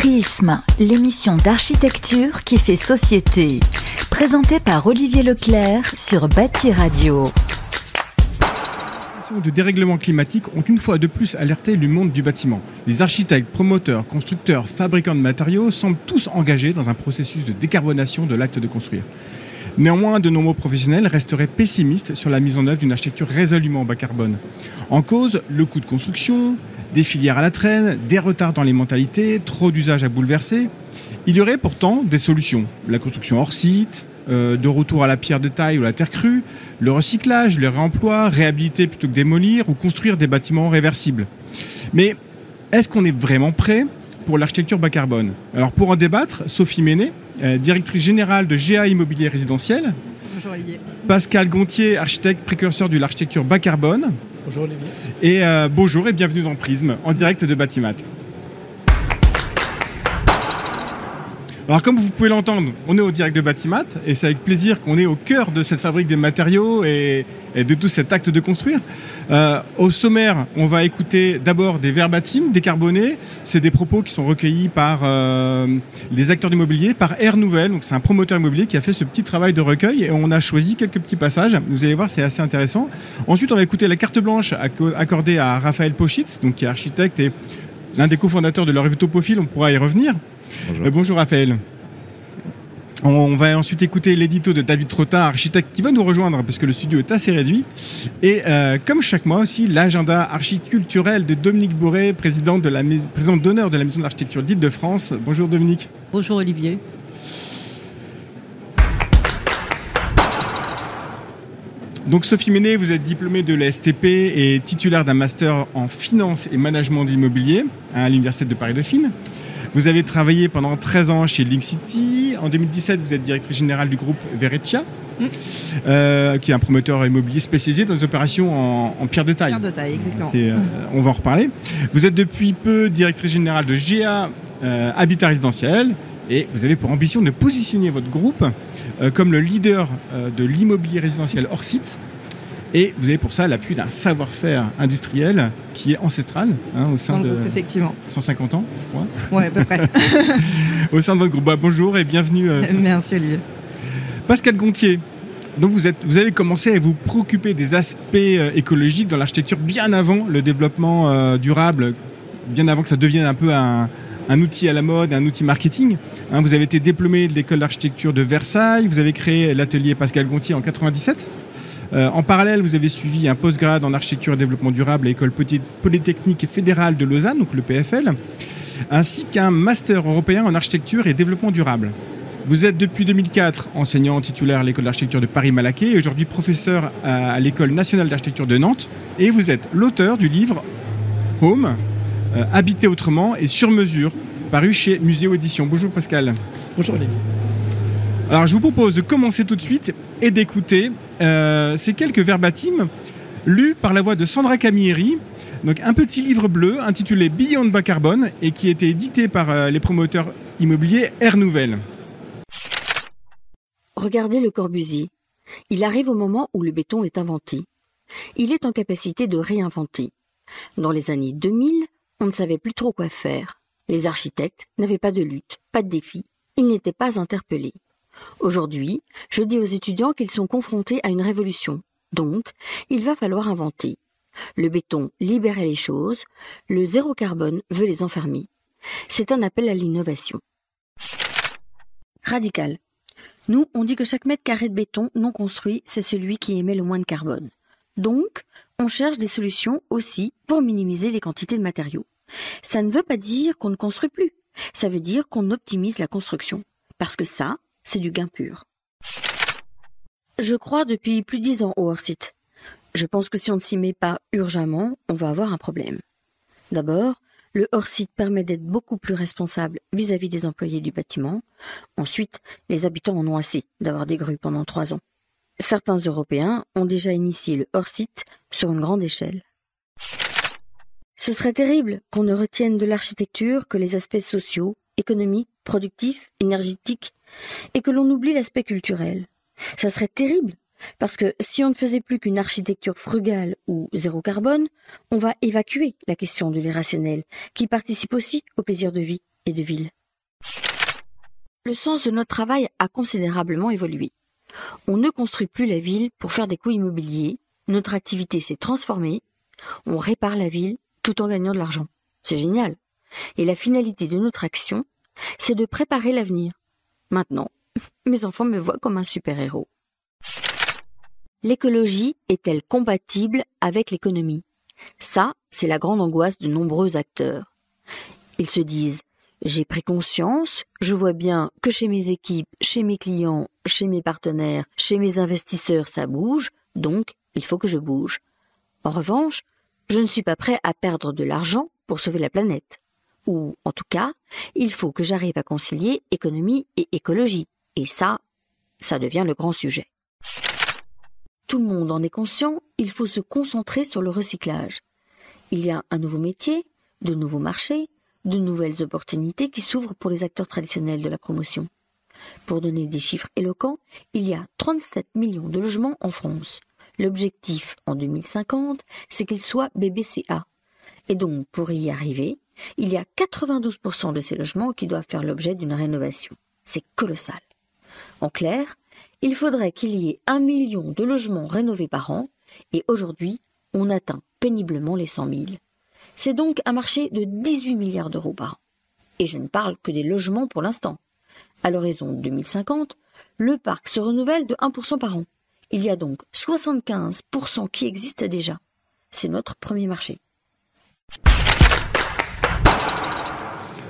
Prisme, l'émission d'architecture qui fait société. Présentée par Olivier Leclerc sur Bâti Radio. Les de dérèglement climatique ont une fois de plus alerté le monde du bâtiment. Les architectes, promoteurs, constructeurs, fabricants de matériaux semblent tous engagés dans un processus de décarbonation de l'acte de construire. Néanmoins, de nombreux professionnels resteraient pessimistes sur la mise en œuvre d'une architecture résolument bas carbone. En cause, le coût de construction, des filières à la traîne, des retards dans les mentalités, trop d'usages à bouleverser. Il y aurait pourtant des solutions. La construction hors site, euh, de retour à la pierre de taille ou la terre crue, le recyclage, le réemploi, réhabiliter plutôt que démolir ou construire des bâtiments réversibles. Mais est-ce qu'on est vraiment prêt pour l'architecture bas carbone? Alors pour en débattre, Sophie Ménet, euh, directrice générale de GA Immobilier Résidentiel. Bonjour Olivier. Pascal Gontier, architecte précurseur de l'architecture bas carbone. Bonjour Olivier. Et euh, bonjour et bienvenue dans Prisme, en direct de Batimat. Alors comme vous pouvez l'entendre, on est au direct de Batimat et c'est avec plaisir qu'on est au cœur de cette fabrique des matériaux et, de tout cet acte de construire. Euh, au sommaire, on va écouter d'abord des verbatims décarbonés. C'est des propos qui sont recueillis par euh, les acteurs d'immobilier, par Air Nouvelle. Donc c'est un promoteur immobilier qui a fait ce petit travail de recueil et on a choisi quelques petits passages. Vous allez voir, c'est assez intéressant. Ensuite, on va écouter la carte blanche accordée à Raphaël Pochitz, donc qui est architecte et l'un des cofondateurs de leur Profil. On pourra y revenir. Bonjour, euh, bonjour Raphaël. On va ensuite écouter l'édito de David Trottin, architecte, qui va nous rejoindre parce que le studio est assez réduit. Et euh, comme chaque mois aussi, l'agenda archiculturel de Dominique Bourré, président de la président d'honneur de la Maison de l'Architecture d'Île-de-France. Bonjour Dominique. Bonjour Olivier. Donc Sophie Ménet, vous êtes diplômée de la STP et titulaire d'un master en finance et management de l'immobilier à l'Université de Paris-Dauphine. Vous avez travaillé pendant 13 ans chez Link City. En 2017, vous êtes directrice générale du groupe Veretia, mm. euh, qui est un promoteur immobilier spécialisé dans les opérations en, pierre de taille. Pierre de taille, exactement. Euh, mm. on va en reparler. Vous êtes depuis peu directrice générale de GA euh, Habitat Résidentiel et vous avez pour ambition de positionner votre groupe comme le leader de l'immobilier résidentiel hors site et vous avez pour ça l'appui d'un savoir-faire industriel qui est ancestral hein, au sein de effectivement. 150 ans. Oui, à peu près. au sein de votre groupe. Bah, bonjour et bienvenue. Euh, Merci Olivier. Pascal Gontier. Donc vous, êtes, vous avez commencé à vous préoccuper des aspects euh, écologiques dans l'architecture bien avant le développement euh, durable, bien avant que ça devienne un peu un, outil à la mode, un outil marketing. Hein, vous avez été diplômé de l'école d'architecture de Versailles, vous avez créé l'atelier Pascal Gontier en 97. Euh, en parallèle, vous avez suivi un postgrad en architecture et développement durable à l'école polytechnique fédérale de Lausanne, donc le PFL, ainsi qu'un master européen en architecture et développement durable. Vous êtes depuis 2004 enseignant titulaire à l'école d'architecture de Paris-Malaquais et aujourd'hui professeur à l'école nationale d'architecture de Nantes. Et vous êtes l'auteur du livre Home, euh, Habiter autrement et sur mesure, paru chez Muséo Édition. Bonjour Pascal. Bonjour Olivier. Alors je vous propose de commencer tout de suite et d'écouter euh, ces quelques verbatims lus par la voix de Sandra Camilleri. Donc un petit livre bleu intitulé Beyond bas carbone et qui été édité par euh, les promoteurs immobiliers Air Nouvelle. Regardez le Corbusier. Il arrive au moment où le béton est inventé. Il est en capacité de réinventer. Dans les années 2000, on ne savait plus trop quoi faire. Les architectes n'avaient pas de lutte, pas de défi. Ils n'étaient pas interpellés. Aujourd'hui, je dis aux étudiants qu'ils sont confrontés à une révolution. Donc, il va falloir inventer. Le béton libérait les choses, le zéro carbone veut les enfermer. C'est un appel à l'innovation. Radical. Nous, on dit que chaque mètre carré de béton non construit, c'est celui qui émet le moins de carbone. Donc, on cherche des solutions aussi pour minimiser les quantités de matériaux. Ça ne veut pas dire qu'on ne construit plus. Ça veut dire qu'on optimise la construction. Parce que ça, c'est du gain pur. Je crois depuis plus de dix ans au hors-site. Je pense que si on ne s'y met pas urgemment, on va avoir un problème. D'abord, le hors-site permet d'être beaucoup plus responsable vis-à-vis des employés du bâtiment. Ensuite, les habitants en ont assez d'avoir des grues pendant trois ans. Certains Européens ont déjà initié le hors-site sur une grande échelle. Ce serait terrible qu'on ne retienne de l'architecture que les aspects sociaux, économiques, productifs, énergétiques, et que l'on oublie l'aspect culturel. Ça serait terrible, parce que si on ne faisait plus qu'une architecture frugale ou zéro carbone, on va évacuer la question de l'irrationnel, qui participe aussi au plaisir de vie, et de ville. Le sens de notre travail a considérablement évolué. On ne construit plus la ville pour faire des coûts immobiliers, notre activité s'est transformée, on répare la ville tout en gagnant de l'argent. C'est génial. Et la finalité de notre action, c'est de préparer l'avenir. Maintenant, mes enfants me voient comme un super-héros. L'écologie est-elle compatible avec l'économie? Ça, c'est la grande angoisse de nombreux acteurs. Ils se disent j'ai pris conscience, je vois bien que chez mes équipes, chez mes clients, chez mes partenaires, chez mes investisseurs, ça bouge, donc il faut que je bouge. En revanche, je ne suis pas prêt à perdre de l'argent pour sauver la planète. Ou, en tout cas, il faut que j'arrive à concilier économie et écologie. Et ça, ça devient le grand sujet. Tout le monde en est conscient, il faut se concentrer sur le recyclage. Il y a un nouveau métier, de nouveaux marchés, de nouvelles opportunités qui s'ouvrent pour les acteurs traditionnels de la promotion. Pour donner des chiffres éloquents, il y a 37 millions de logements en France. L'objectif en 2050, c'est qu'ils soient BBCA. Et donc, pour y arriver, il y a 92% de ces logements qui doivent faire l'objet d'une rénovation. C'est colossal. En clair, il faudrait qu'il y ait un million de logements rénovés par an, et aujourd'hui, on atteint péniblement les 100 000. C'est donc un marché de 18 milliards d'euros par an. Et je ne parle que des logements pour l'instant. À l'horizon 2050, le parc se renouvelle de 1% par an. Il y a donc 75% qui existent déjà. C'est notre premier marché.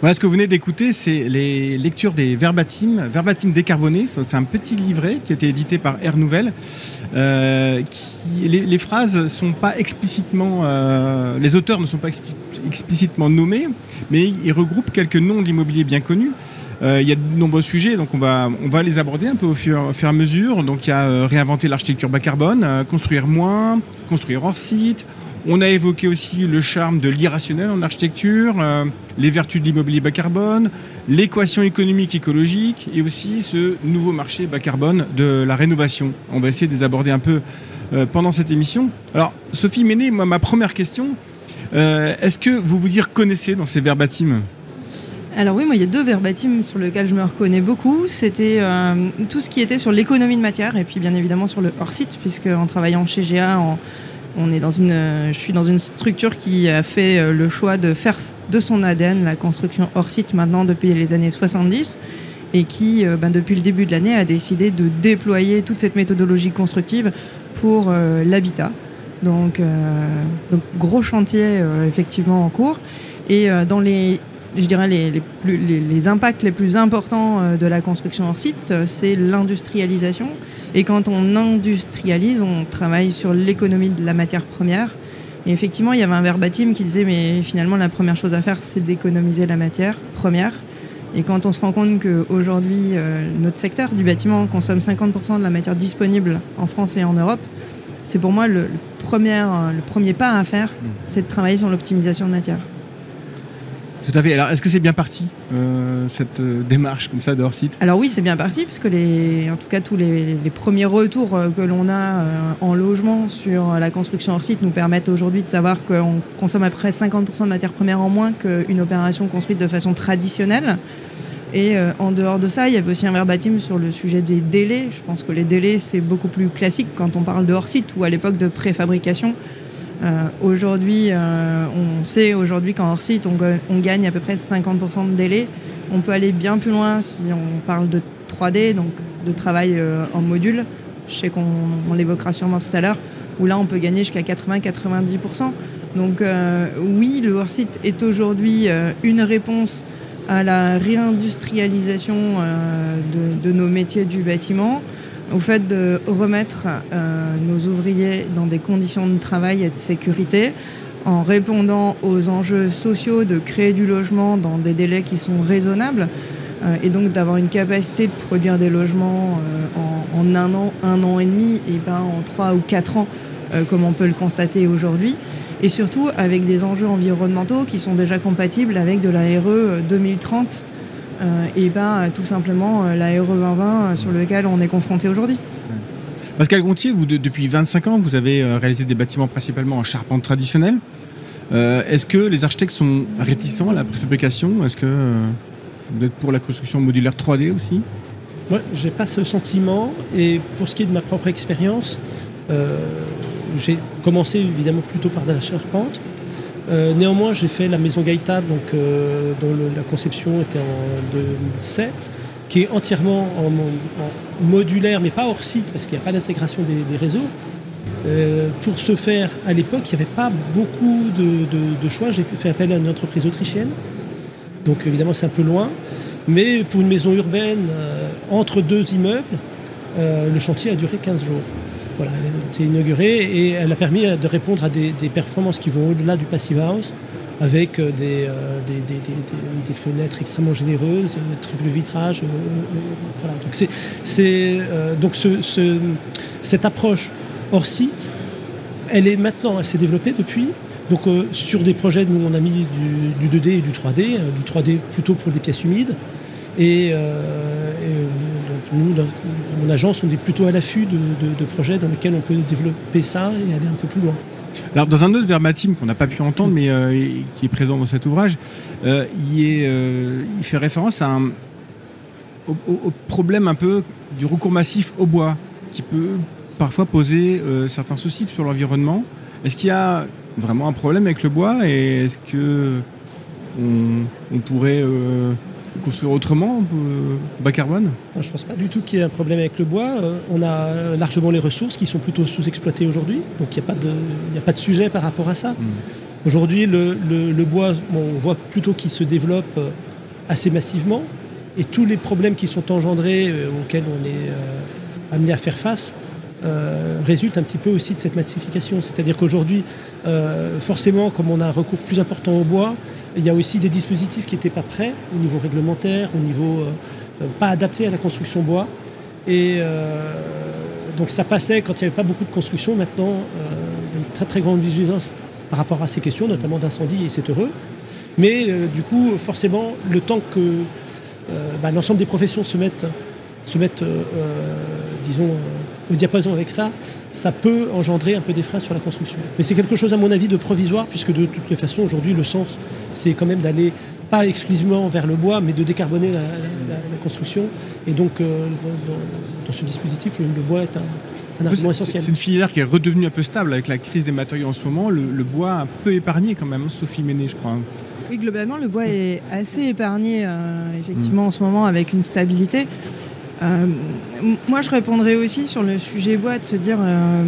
Voilà, ce que vous venez d'écouter, c'est les lectures des Verbatim, Verbatim décarboné. C'est un petit livret qui a été édité par Air Nouvelle. Euh, les, les, phrases sont pas explicitement, euh, les auteurs ne sont pas explicitement nommés, mais ils regroupent quelques noms d'immobilier bien connus. Euh, il y a de nombreux sujets, donc on va, on va les aborder un peu au fur, au fur et à mesure. Donc il y a réinventer l'architecture bas carbone, construire moins, construire hors site, on a évoqué aussi le charme de l'irrationnel en architecture, euh, les vertus de l'immobilier bas carbone, l'équation économique écologique et aussi ce nouveau marché bas carbone de la rénovation. On va essayer de les aborder un peu euh, pendant cette émission. Alors, Sophie Méné, moi, ma première question, euh, est-ce que vous vous y reconnaissez dans ces verbatims alors oui, moi il y a deux verbatims sur lesquels je me reconnais beaucoup. C'était tout ce qui était sur l'économie de matière et puis bien évidemment sur le hors-site, puisque en travaillant chez GA, en, une, je suis dans une structure qui a fait euh, le choix de faire de son ADN la construction hors site maintenant depuis les années 70 et qui, euh, ben, depuis le début de l'année, a décidé de déployer toute cette méthodologie constructive pour euh, l'habitat. Donc, gros chantier effectivement en cours. Et dans les, je dirais les, impacts les plus importants de la construction hors site, c'est l'industrialisation et quand on industrialise, on travaille sur l'économie de la matière première. Et effectivement, il y avait un verbatim qui disait, mais finalement, la première chose à faire, c'est d'économiser la matière première. Et quand on se rend compte qu'aujourd'hui, euh, notre secteur du bâtiment consomme 50% de la matière disponible en France et en Europe, c'est pour moi le, le, premier, le premier pas à faire, mmh. c'est de travailler sur l'optimisation de matière. Tout à fait. Alors, est-ce que c'est bien parti, euh, cette euh, démarche comme ça de hors-site Alors oui, c'est bien parti, puisque en tout cas, tous les, premiers retours euh, que l'on a en logement sur la construction hors-site nous permettent aujourd'hui de savoir qu'on consomme à peu près 50% de matières premières en moins qu'une opération construite de façon traditionnelle. Et en dehors de ça, il y avait aussi un verbatim sur le sujet des délais. Je pense que les délais, c'est beaucoup plus classique quand on parle de hors-site ou à l'époque de préfabrication. Euh, aujourd'hui, euh, on sait aujourd'hui qu'en hors site, on, gagne à peu près 50% de délai. On peut aller bien plus loin si on parle de 3D, donc de travail euh, en module. Je sais qu'on l'évoquera sûrement tout à l'heure, où là, on peut gagner jusqu'à 80-90%. Donc euh, oui, le hors site est aujourd'hui euh, une réponse à la réindustrialisation de, nos métiers du bâtiment au fait de remettre euh, nos ouvriers dans des conditions de travail et de sécurité en répondant aux enjeux sociaux de créer du logement dans des délais qui sont raisonnables euh, et donc d'avoir une capacité de produire des logements euh, en, en, un an, un an et demi et pas en trois ou quatre ans comme on peut le constater aujourd'hui et surtout avec des enjeux environnementaux qui sont déjà compatibles avec de la RE 2030 euh, et pas tout simplement euh, la RE 2020 sur lequel on est confronté aujourd'hui. Pascal Gontier, vous, de, depuis 25 ans, vous avez réalisé des bâtiments principalement en charpente traditionnelle. Est-ce que les architectes sont réticents à la préfabrication? Est-ce que vous êtes pour la construction modulaire 3D aussi? Moi, je n'ai pas ce sentiment. Et pour ce qui est de ma propre expérience, j'ai commencé évidemment plutôt par de la charpente. Euh, néanmoins, j'ai fait la maison Gaïta, donc, euh, dont la conception était en 2007, qui est entièrement en, modulaire, mais pas hors site, parce qu'il n'y a pas d'intégration des, réseaux. Euh, pour ce faire, à l'époque, il n'y avait pas beaucoup de, choix. J'ai fait appel à une entreprise autrichienne. Donc évidemment, c'est un peu loin. Mais pour une maison urbaine, entre deux immeubles, le chantier a duré 15 jours a inaugurée et elle a permis de répondre à des, performances qui vont au-delà du passive house avec euh, euh, des, fenêtres extrêmement généreuses, euh, triple vitrage. Donc, cette approche hors site, elle est maintenant, elle s'est développée depuis. Donc sur des projets, nous on a mis du, 2D et du 3D, du 3D plutôt pour des pièces humides. Et, nous, dans mon agence, on est plutôt à l'affût de, projets dans lesquels on peut développer ça et aller un peu plus loin. Alors, dans un autre verbatim qu'on n'a pas pu entendre, mais euh, qui est présent dans cet ouvrage, euh, euh, il, fait référence au, problème un peu du recours massif au bois, qui peut parfois poser certains soucis sur l'environnement. Est-ce qu'il y a vraiment un problème avec le bois et est-ce que on pourrait construire autrement, euh, bas carbone Je ne pense pas du tout qu'il y ait un problème avec le bois. Euh, on a largement les ressources qui sont plutôt sous-exploitées aujourd'hui, donc il n'y a, pas de, a pas de sujet par rapport à ça. Hmm. Aujourd'hui, le, bois, on voit plutôt qu'il se développe euh, assez massivement, et tous les problèmes qui sont engendrés, auxquels on est amené à faire face, euh, résulte un petit peu aussi de cette massification. C'est-à-dire qu'aujourd'hui, euh, forcément, comme on a un recours plus important au bois, il y a aussi des dispositifs qui n'étaient pas prêts au niveau réglementaire, au niveau euh, pas adapté à la construction bois. Et donc ça passait quand il n'y avait pas beaucoup de construction. Maintenant, il y a une très très grande vigilance par rapport à ces questions, notamment d'incendie, et c'est heureux. Mais du coup, forcément, le temps que bah, l'ensemble des professions se mettent, se mettent disons, au diapason avec ça, ça peut engendrer un peu des freins sur la construction. Mais c'est quelque chose, à mon avis, de provisoire, puisque de toutes les façons, aujourd'hui, le sens, c'est quand même d'aller pas exclusivement vers le bois, mais de décarboner la, construction. Et donc, euh, dans, ce dispositif, le, bois est un, argument essentiel. C'est une filière qui est redevenue un peu stable avec la crise des matériaux en ce moment. Le, bois un peu épargné quand même, Sophie Méné, je crois. Oui, globalement, le bois est assez épargné, euh, effectivement, en ce moment, avec une stabilité. Euh, moi, je répondrais aussi sur le sujet bois de se dire euh,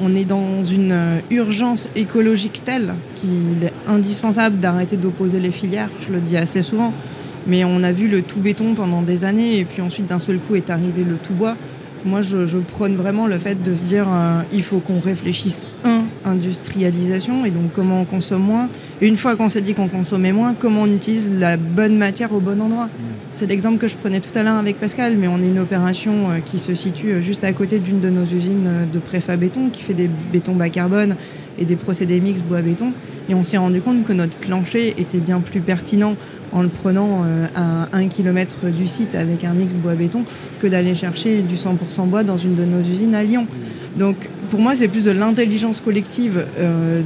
on est dans une euh, urgence écologique telle qu'il est indispensable d'arrêter d'opposer les filières. Je le dis assez souvent. Mais on a vu le tout béton pendant des années et puis ensuite d'un seul coup est arrivé le tout bois. Moi, je, je prône vraiment le fait de se dire il faut qu'on réfléchisse, un, industrialisation et donc comment on consomme moins. Et une fois qu'on s'est dit qu'on consommait moins, comment on utilise la bonne matière au bon endroit. C'est l'exemple que je prenais tout à l'heure avec Pascal, mais on est une opération euh, qui se situe euh, juste à côté d'une de nos usines euh, de préfa béton qui fait des bétons bas carbone et des procédés mix bois-béton. Et on s'est rendu compte que notre plancher était bien plus pertinent en le prenant à un kilomètre du site avec un mix bois-béton que d'aller chercher du 100% bois dans une de nos usines à Lyon. Donc pour moi, c'est plus de l'intelligence collective euh,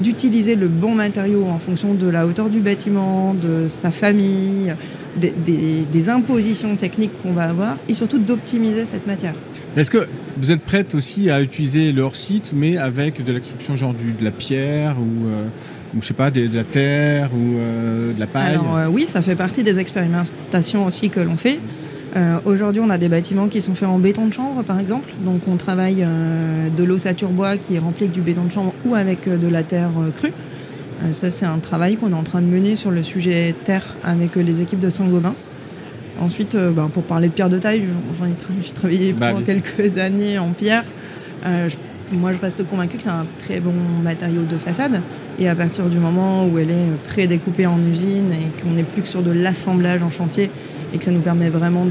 d'utiliser le bon matériau en fonction de la hauteur du bâtiment, de sa famille, des, impositions techniques qu'on va avoir et surtout d'optimiser cette matière. Est-ce que vous êtes prête aussi à utiliser leur site, mais avec de la construction genre de la pierre ou, euh, je sais pas, de, la terre ou euh, de la paille? Alors oui, ça fait partie des expérimentations aussi que l'on fait. Euh, aujourd'hui, on a des bâtiments qui sont faits en béton de chanvre, par exemple. Donc, on travaille euh, de l'ossature bois qui est remplie avec du béton de chanvre ou avec euh, de la terre crue. ça, c'est un travail qu'on est en train de mener sur le sujet terre avec les équipes de Saint-Gobain. Ensuite, ben, pour parler de pierre de taille, j'ai travaillé bah, pendant quelques années en pierre. moi, je reste convaincu que c'est un très bon matériau de façade. Et à partir du moment où elle est pré-découpée en usine et qu'on n'est plus que sur de l'assemblage en chantier, et que ça nous permet vraiment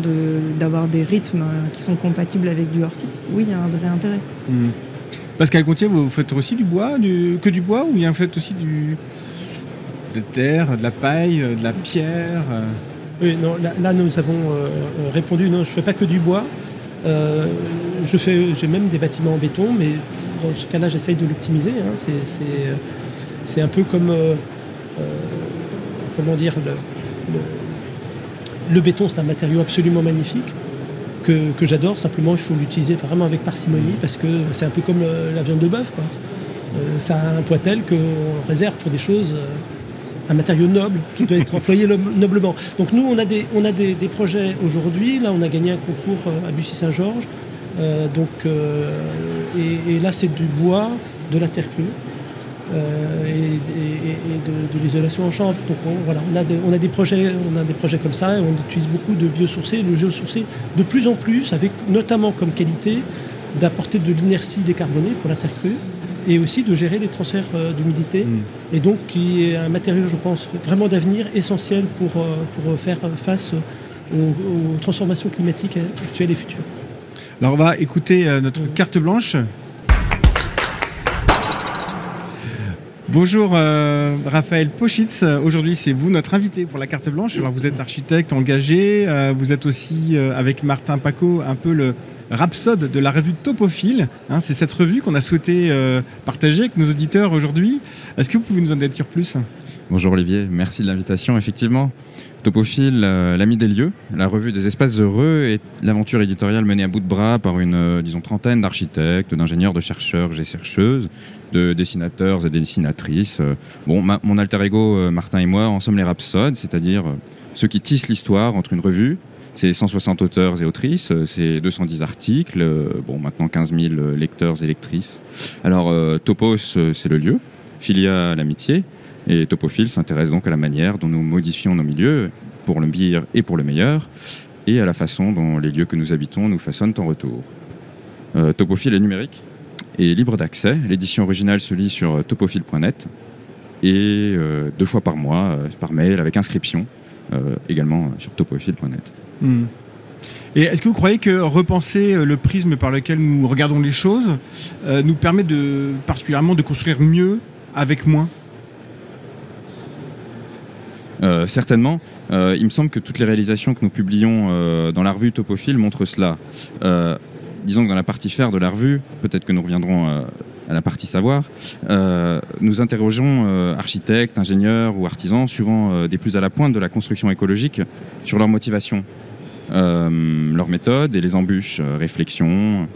d'avoir des rythmes qui sont compatibles avec du hors-site, oui, il y a un vrai intérêt. Mmh. Pascal Contier, vous faites aussi du bois, que du bois, ou il y a en fait aussi du, de terre, de la paille, de la pierre euh Oui, non, là, nous avons euh, répondu, non, je ne fais pas que du bois. Euh, je fais, j'ai même des bâtiments en béton, mais dans ce cas-là, j'essaye de l'optimiser. Hein. c'est C'est un peu comme, euh, euh, comment dire, le, le- le béton, c'est un matériau absolument magnifique que, j'adore. Simplement, il faut l'utiliser vraiment avec parcimonie parce que c'est un peu comme euh, la viande de bœuf. Euh, ça a un poids tel qu'on réserve pour des choses, euh, un matériau noble qui doit être employé lo- noblement. Donc nous, on a des, projets aujourd'hui. Là, on a gagné un concours à Bussy-Saint-Georges. Et là, c'est du bois, de la terre crue. Euh, et, et- et de, de l'isolation en chanvre. Donc on, voilà, on a, des, on a des projets, on a des projets comme ça et on utilise beaucoup de biosourcés. Le biosourcé de plus en plus, avec notamment comme qualité d'apporter de l'inertie décarbonée pour la terre crue et aussi de gérer les transferts euh, d'humidité. Mm. Et donc qui est un matériau, je pense, vraiment d'avenir essentiel pour, euh, pour faire face aux, aux transformations climatiques actuelles et futures. Alors on va écouter notre carte blanche. Bonjour euh, Raphaël Pochitz. Aujourd'hui c'est vous notre invité pour la carte blanche. Alors vous êtes architecte engagé, euh, vous êtes aussi euh, avec Martin Paco un peu le rhapsode de la revue Topophile. Hein, c'est cette revue qu'on a souhaité partager avec nos auditeurs aujourd'hui. Est-ce que vous pouvez nous en dire plus? Bonjour Olivier, merci de l'invitation. Effectivement, Topophile, l'ami des lieux, la revue des espaces heureux est l'aventure éditoriale menée à bout de bras par une, euh, disons, trentaine d'architectes, d'ingénieurs, de chercheurs et chercheuses, de dessinateurs et dessinatrices. Euh, Bon, mon alter ego, euh, Martin et moi, en sommes les rhapsodes, c'est-à-dire ceux qui tissent l'histoire entre une revue, c'est 160 auteurs et autrices, c'est 210 articles, bon, maintenant 15 000 euh, lecteurs et lectrices. Alors, Topos, c'est le lieu, Philia, l'amitié, et Topophile s'intéresse donc à la manière dont nous modifions nos milieux, pour le pire et pour le meilleur, et à la façon dont les lieux que nous habitons nous façonnent en retour. Euh, Topophile est numérique et libre d'accès. L'édition originale se lit sur topophile.net et euh, deux fois par mois euh, par mail avec inscription, euh, également sur topophile.net. Hmm. Et est-ce que vous croyez que repenser euh, le prisme par lequel nous regardons les choses euh, nous permet de particulièrement de construire mieux avec moins? Euh, certainement. Euh, il me semble que toutes les réalisations que nous publions euh, dans la revue Topophile montrent cela. Euh, disons que dans la partie faire de la revue, peut-être que nous reviendrons à la partie savoir, nous interrogeons architectes, ingénieurs ou artisans, souvent des plus à la pointe de la construction écologique, sur leur motivation, leur méthode et les embûches, réflexions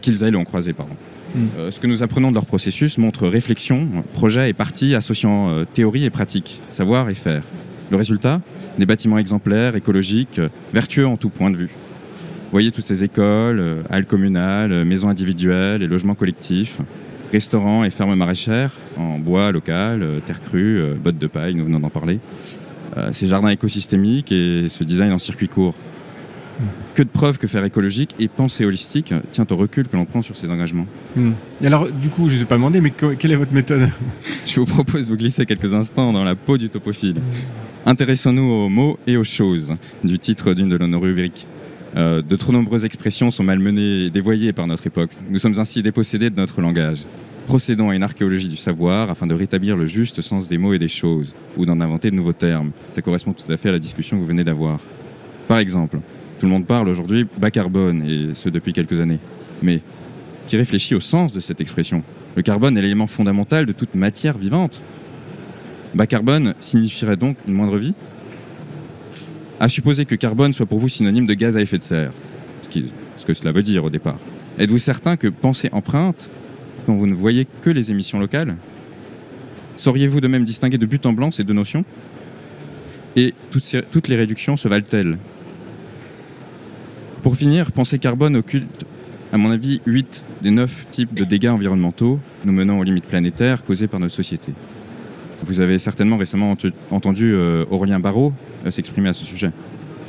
qu'ils elles ont croisées. Pardon. Mm. Euh, ce que nous apprenons de leur processus montre réflexion, projet et partie associant euh, théorie et pratique, savoir et faire. Le résultat Des bâtiments exemplaires, écologiques, vertueux en tout point de vue. Voyez toutes ces écoles, euh, halles communales, maisons individuelles et logements collectifs, restaurants et fermes maraîchères en bois local, terre crue, bottes de paille, nous venons d'en parler. Ces jardins écosystémiques et ce design en circuit court. Que de preuves que faire écologique et penser holistique tient au recul que l'on prend sur ces engagements. Hmm. Et alors, du coup, je ne vous ai pas demandé, mais que- quelle est votre méthode Je vous propose de vous glisser quelques instants dans la peau du topophile. Intéressons-nous aux mots et aux choses du titre d'une de nos rubriques. Euh, de trop nombreuses expressions sont malmenées et dévoyées par notre époque. Nous sommes ainsi dépossédés de notre langage. Procédons à une archéologie du savoir afin de rétablir le juste sens des mots et des choses, ou d'en inventer de nouveaux termes. Ça correspond tout à fait à la discussion que vous venez d'avoir. Par exemple, tout le monde parle aujourd'hui bas carbone, et ce depuis quelques années. Mais qui réfléchit au sens de cette expression? Le carbone est l'élément fondamental de toute matière vivante. Bas carbone signifierait donc une moindre vie? À supposer que carbone soit pour vous synonyme de gaz à effet de serre, ce, que cela veut dire au départ. Êtes-vous certain que penser empreinte quand vous ne voyez que les émissions locales? Sauriez-vous de même distinguer de but en blanc ces deux notions? Et toutes les réductions se valent-elles? Pour finir, penser carbone occulte, à mon avis, 8 des 9 types de dégâts environnementaux nous menant aux limites planétaires causées par notre société. Vous avez certainement récemment entendu euh, Aurélien Barraud euh, s'exprimer à ce sujet.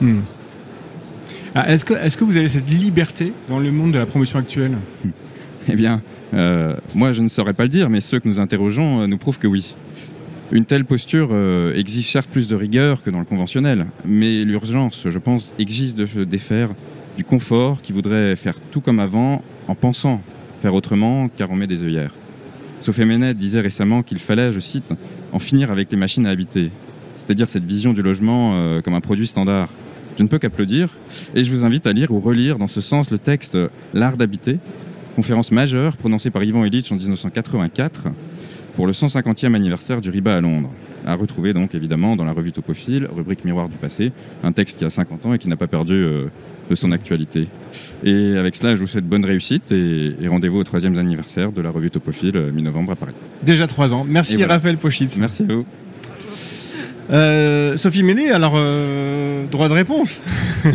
Hmm. Ah, Est-ce que, vous avez cette liberté dans le monde de la promotion actuelle? Eh bien, euh, moi je ne saurais pas le dire, mais ceux que nous interrogeons nous prouvent que oui. Une telle posture exige certes plus de rigueur que dans le conventionnel, mais l'urgence, je pense, exige de se défaire du confort qui voudrait faire tout comme avant en pensant faire autrement car on met des œillères. Sophie Menet disait récemment qu'il fallait, je cite, en finir avec les machines à habiter, c'est-à-dire cette vision du logement euh, comme un produit standard. Je ne peux qu'applaudir et je vous invite à lire ou relire dans ce sens le texte L'art d'habiter, conférence majeure prononcée par Ivan Illich en 1984, pour le 150e anniversaire du RIBA à Londres. À retrouver donc évidemment dans la revue Topophile, rubrique Miroir du passé, un texte qui a 50 ans et qui n'a pas perdu euh, de son actualité. Et avec cela, je vous souhaite bonne réussite et, et rendez-vous au troisième anniversaire de la revue Topophile, euh, mi-novembre à Paris. Déjà trois ans. Merci voilà. Raphaël Pochitz. Merci à vous. Euh, Sophie Méné, alors euh, droit de réponse.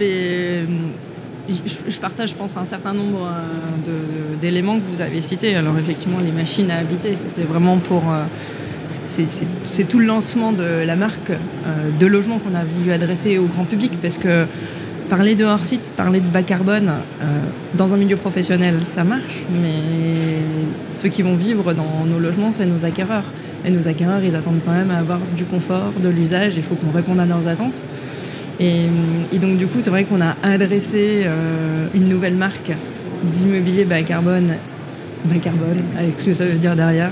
Mais je, je partage, je pense, un certain nombre euh, d'éléments que vous avez cités. Alors effectivement, les machines à habiter, c'était vraiment pour... euh, c'est- tout le lancement de la marque euh, de logement qu'on a voulu adresser au grand public parce que parler de hors-site, parler de bas carbone euh, dans un milieu professionnel, ça marche, mais ceux qui vont vivre dans nos logements, c'est nos acquéreurs. Et nos acquéreurs, ils attendent quand même à avoir du confort, de l'usage, il faut qu'on réponde à leurs attentes. Et, donc du coup, c'est vrai qu'on a adressé euh, une nouvelle marque d'immobilier bas carbone, bas carbone, avec ce que ça veut dire derrière,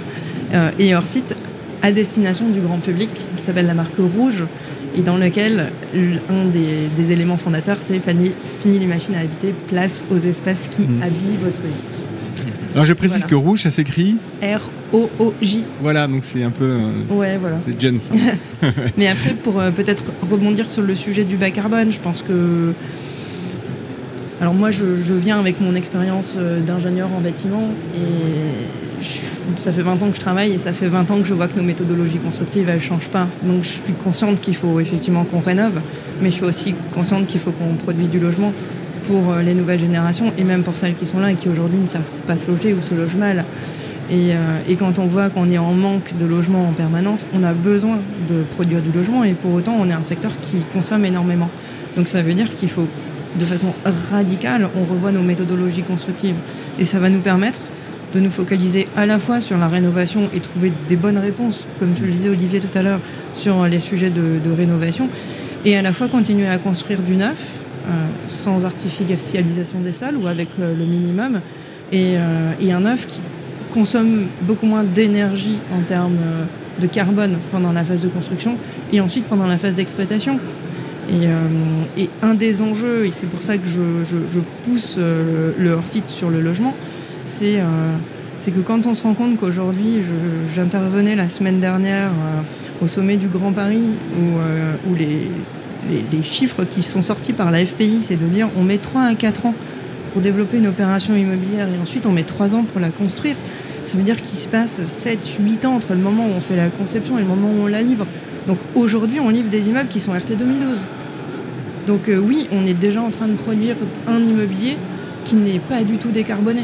et hors site, à destination du grand public, qui s'appelle la marque Rouge, et dans lequel un des, des éléments fondateurs, c'est fini, les machines à habiter, place aux espaces qui Mhm. habillent votre vie. Alors je précise Voilà. que rouge, ça s'écrit. R-O-O-J. Voilà, donc c'est un peu. euh, Ouais, voilà. c'est Jens. Mais après, pour euh, peut-être rebondir sur le sujet du bas carbone, je pense que. Alors, moi, je, je viens avec mon expérience euh, d'ingénieur en bâtiment et ça fait 20 ans que je travaille et ça fait 20 ans que je vois que nos méthodologies constructives, elles ne changent pas. Donc, je suis consciente qu'il faut effectivement qu'on rénove, mais je suis aussi consciente qu'il faut qu'on produise du logement pour euh, les nouvelles générations et même pour celles qui sont là et qui aujourd'hui ne savent pas se loger ou se logent mal. Et, euh, et quand on voit qu'on est en manque de logement en permanence, on a besoin de produire du logement et pour autant on est un secteur qui consomme énormément. Donc ça veut dire qu'il faut de façon radicale, on revoit nos méthodologies constructives. Et ça va nous permettre de nous focaliser à la fois sur la rénovation et trouver des bonnes réponses, comme tu le disais Olivier tout à l'heure, sur les sujets de, rénovation, et à la fois continuer à construire du neuf, euh, sans artificialisation des sols ou avec euh, le minimum, et, euh, et un neuf qui consomme beaucoup moins d'énergie en termes de carbone pendant la phase de construction et ensuite pendant la phase d'exploitation. Et, un des enjeux, et c'est pour ça que je, pousse le hors-site sur le logement, c'est euh, c'est que quand on se rend compte qu'aujourd'hui, j'intervenais la semaine dernière euh, au sommet du Grand Paris, où, euh, les, chiffres qui sont sortis par la FPI, c'est de dire on met 3 à 4 ans pour développer une opération immobilière et ensuite on met 3 ans pour la construire. Ça veut dire qu'il se passe 7-8 ans entre le moment où on fait la conception et le moment où on la livre. Donc aujourd'hui, on livre des immeubles qui sont RT 2012. Donc oui, on est déjà en train de produire un immobilier qui n'est pas du tout décarboné.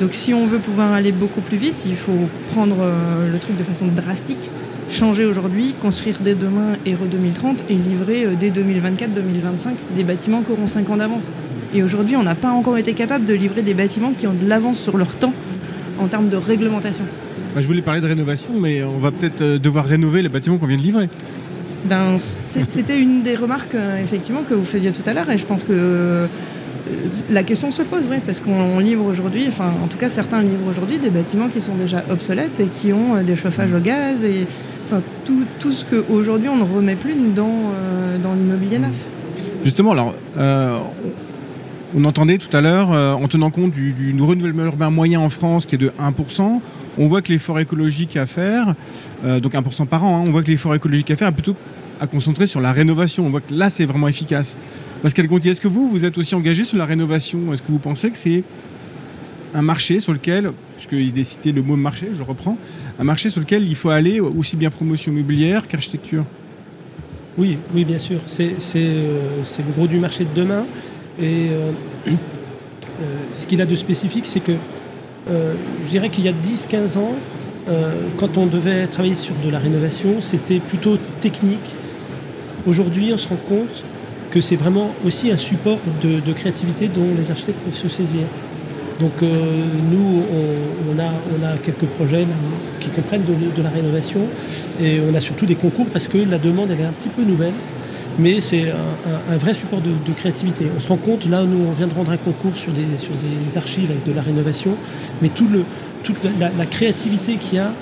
Donc si on veut pouvoir aller beaucoup plus vite, il faut prendre euh, le truc de façon drastique, changer aujourd'hui, construire dès demain et re 2030 et livrer euh, dès 2024-2025 des bâtiments qui auront 5 ans d'avance. Et aujourd'hui, on n'a pas encore été capable de livrer des bâtiments qui ont de l'avance sur leur temps en termes de réglementation. Bah, je voulais parler de rénovation, mais on va peut-être euh, devoir rénover les bâtiments qu'on vient de livrer. Ben, c'était une des remarques euh, effectivement que vous faisiez tout à l'heure et je pense que la question se pose, oui, parce qu'on livre aujourd'hui, enfin en tout cas certains livrent aujourd'hui des bâtiments qui sont déjà obsolètes et qui ont euh, des chauffages au gaz et enfin tout, tout ce qu'aujourd'hui on ne remet plus dans, euh, dans l'immobilier neuf. Justement, alors, euh, on entendait tout à l'heure, en tenant compte du, renouvellement urbain moyen en France qui est de 1%, on voit que l'effort écologique à faire, donc 1% par an, hein, on voit que l'effort écologique à faire est plutôt à concentrer sur la rénovation. On voit que là, c'est vraiment efficace. Pascal Conti, est-ce que vous, vous êtes aussi engagé sur la rénovation? Est-ce que vous pensez que c'est un marché sur lequel, puisqu'il est cité le mot marché, je reprends, un marché sur lequel il faut aller aussi bien promotion immobilière qu'architecture? Oui, oui, bien sûr. Euh, c'est le gros du marché de demain. Et euh, euh, ce qu'il a de spécifique, c'est que je dirais qu'il y a 10-15 ans, quand on devait travailler sur de la rénovation, c'était plutôt technique. Aujourd'hui, on se rend compte que c'est vraiment aussi un support de, créativité dont les architectes peuvent se saisir. Donc euh, nous, on, a, quelques projets qui comprennent de, la rénovation et on a surtout des concours parce que la demande elle est un petit peu nouvelle, mais c'est un, vrai support de, créativité. On se rend compte, là nous on vient de rendre un concours sur des, archives avec de la rénovation, mais toute la créativité qu'il y a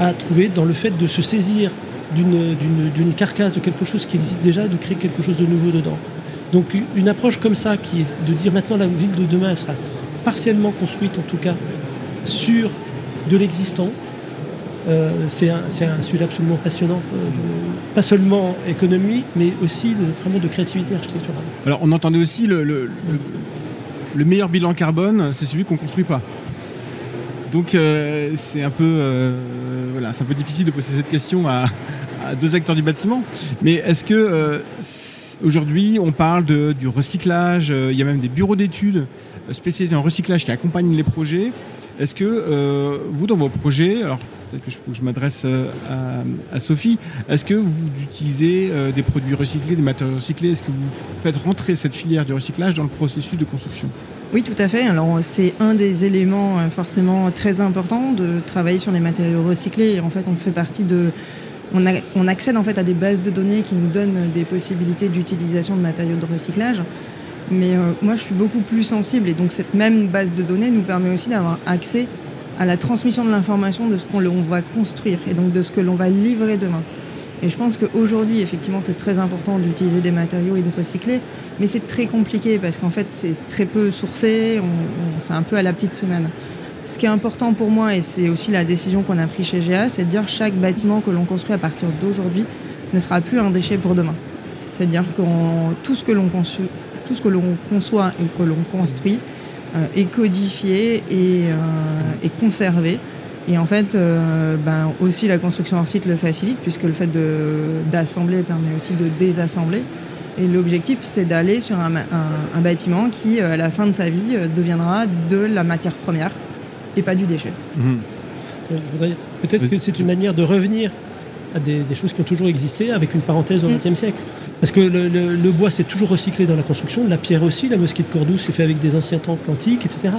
à trouver dans le fait de se saisir d'une- carcasse, de quelque chose qui existe déjà, de créer quelque chose de nouveau dedans. Donc une approche comme ça, qui est de dire maintenant la ville de demain, sera partiellement construite en tout cas sur de l'existant. Euh, c'est un, un, sujet absolument passionnant, euh, pas seulement économique, mais aussi de, vraiment de créativité architecturale. Alors on entendait aussi le, le, le meilleur bilan carbone, c'est celui qu'on ne construit pas. Donc euh, c'est un peu c'est un peu difficile de poser cette question à, deux acteurs du bâtiment. Mais est-ce que euh, aujourd'hui on parle du recyclage Il y a même des bureaux d'études spécialisés en recyclage qui accompagnent les projets. Est-ce que vous dans vos projets, alors peut-être que je, je m'adresse à, Sophie, est-ce que vous utilisez des produits recyclés, des matériaux recyclés? Est-ce que vous faites rentrer cette filière du recyclage dans le processus de construction? Oui, tout à fait. Alors, c'est un des éléments forcément très importants de travailler sur les matériaux recyclés. En fait, on fait partie de. On, a, on accède en fait à des bases de données qui nous donnent des possibilités d'utilisation de matériaux de recyclage. Mais euh, moi, je suis beaucoup plus sensible et donc cette même base de données nous permet aussi d'avoir accès à la transmission de l'information de ce qu'on va construire et donc de ce que l'on va livrer demain. Et je pense qu'aujourd'hui, effectivement, c'est très important d'utiliser des matériaux et de recycler, mais c'est très compliqué parce qu'en fait, c'est très peu sourcé, c'est un peu à la petite semaine. Ce qui est important pour moi, et c'est aussi la décision qu'on a prise chez GA, c'est de dire chaque bâtiment que l'on construit à partir d'aujourd'hui ne sera plus un déchet pour demain. C'est-à-dire que tout ce que l'on conçoit et que l'on construit euh, est codifié et, euh, et conservé et en fait, euh, ben, aussi la construction hors site le facilite, puisque le fait d'assembler permet aussi de désassembler. Et l'objectif, c'est d'aller sur un, un, bâtiment qui, euh, à la fin de sa vie, euh, deviendra de la matière première et pas du déchet. Mmh. Peut-être que c'est une manière de revenir à des, des, choses qui ont toujours existé, avec une parenthèse au XXe mmh. siècle. Parce que le, le, le bois s'est toujours recyclé dans la construction, la pierre aussi, la mosquée de Cordoue s'est fait avec des anciens temples antiques, etc.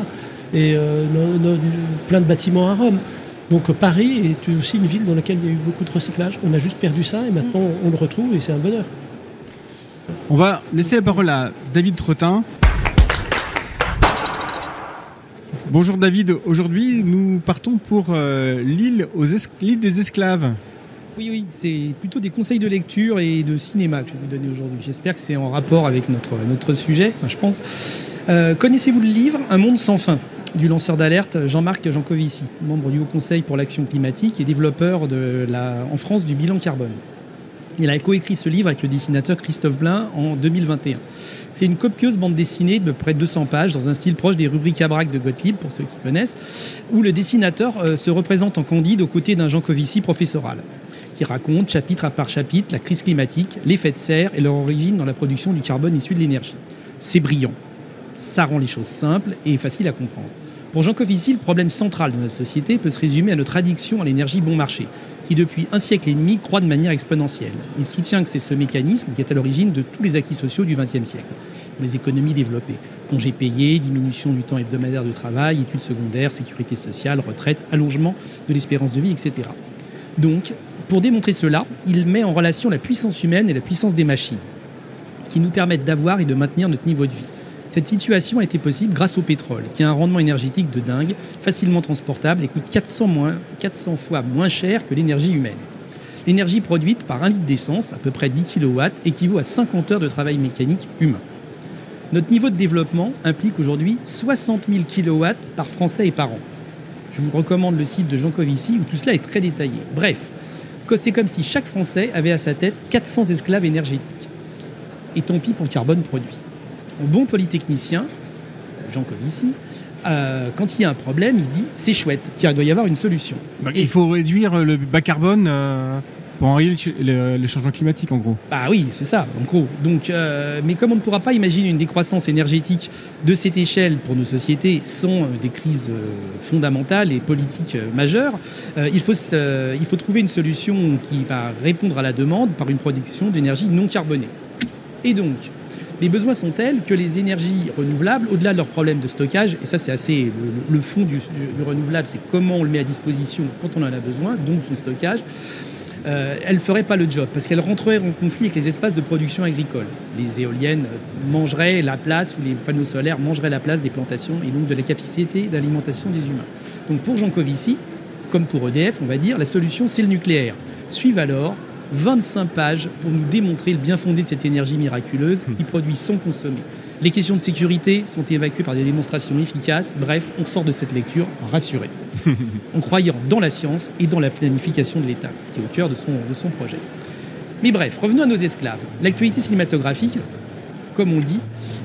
Et euh, no, no, plein de bâtiments à Rome. Donc Paris est aussi une ville dans laquelle il y a eu beaucoup de recyclage. On a juste perdu ça et maintenant on le retrouve et c'est un bonheur. On va laisser la parole à David Trottin. Bonjour David, aujourd'hui nous partons pour euh, l'île des esclaves. Oui, oui, c'est plutôt des conseils de lecture et de cinéma que je vais vous donner aujourd'hui. J'espère que c'est en rapport avec notre, notre sujet, enfin je pense. Euh, Connaissez-vous le livre Un monde sans fin? Du lanceur d'alerte Jean-Marc Jancovici, membre du Haut Conseil pour l'action climatique et développeur en France du bilan carbone. Il a coécrit ce livre avec le dessinateur Christophe Blain en 2021. C'est une copieuse bande dessinée de près de 200 pages dans un style proche des rubriques à braque de Gottlieb, pour ceux qui connaissent, où le dessinateur euh, se représente en candide aux côtés d'un Jean Covici professoral, qui raconte chapitre à part chapitre la crise climatique, l'effet de serre et leur origine dans la production du carbone issu de l'énergie. C'est brillant. Ça rend les choses simples et faciles à comprendre. Pour Jean Covici, le problème central de notre société peut se résumer à notre addiction à l'énergie bon marché, qui depuis un siècle et demi croît de manière exponentielle. Il soutient que c'est ce mécanisme qui est à l'origine de tous les acquis sociaux du XXe siècle. Les économies développées, congés payés, diminution du temps hebdomadaire de travail, études secondaires, sécurité sociale, retraite, allongement de l'espérance de vie, etc. Donc, pour démontrer cela, il met en relation la puissance humaine et la puissance des machines, qui nous permettent d'avoir et de maintenir notre niveau de vie. Cette situation a été possible grâce au pétrole, qui a un rendement énergétique de dingue, facilement transportable et coûte 400, moins, 400 fois moins cher que l'énergie humaine. L'énergie produite par un litre d'essence, à peu près 10 kW, équivaut à 50 heures de travail mécanique humain. Notre niveau de développement implique aujourd'hui 60 000 kW par Français et par an. Je vous recommande le site de Jean Covici où tout cela est très détaillé. Bref, c'est comme si chaque Français avait à sa tête 400 esclaves énergétiques. Et tant pis pour le carbone produit bon polytechnicien, Jean Covici, euh, quand il y a un problème, il se dit c'est chouette, il doit y avoir une solution. Bah, il faut réduire le bas carbone euh, pour enrayer les, changements climatiques, en gros. Bah oui, c'est ça, en gros. Donc, euh, mais comme on ne pourra pas imaginer une décroissance énergétique de cette échelle pour nos sociétés sans des crises fondamentales et politiques majeures, il, faut, il faut trouver une solution qui va répondre à la demande par une production d'énergie non carbonée. Et donc, les besoins sont tels que les énergies renouvelables, au-delà de leurs problèmes de stockage, et ça c'est assez le, fond du, renouvelable, c'est comment on le met à disposition quand on en a besoin, donc son stockage, euh, elle ne ferait pas le job parce qu'elle rentrerait en conflit avec les espaces de production agricole. Les éoliennes mangeraient la place ou les panneaux solaires mangeraient la place des plantations et donc de la capacité d'alimentation des humains. Donc pour Jean Covici, comme pour EDF, on va dire, la solution c'est le nucléaire. Suivent alors 25 pages pour nous démontrer le bien fondé de cette énergie miraculeuse qui produit sans consommer. Les questions de sécurité sont évacuées par des démonstrations efficaces. Bref, on sort de cette lecture rassuré, en croyant dans la science et dans la planification de l'État, qui est au cœur de son, de son projet. Mais bref, revenons à nos esclaves. L'actualité cinématographique, comme on le dit,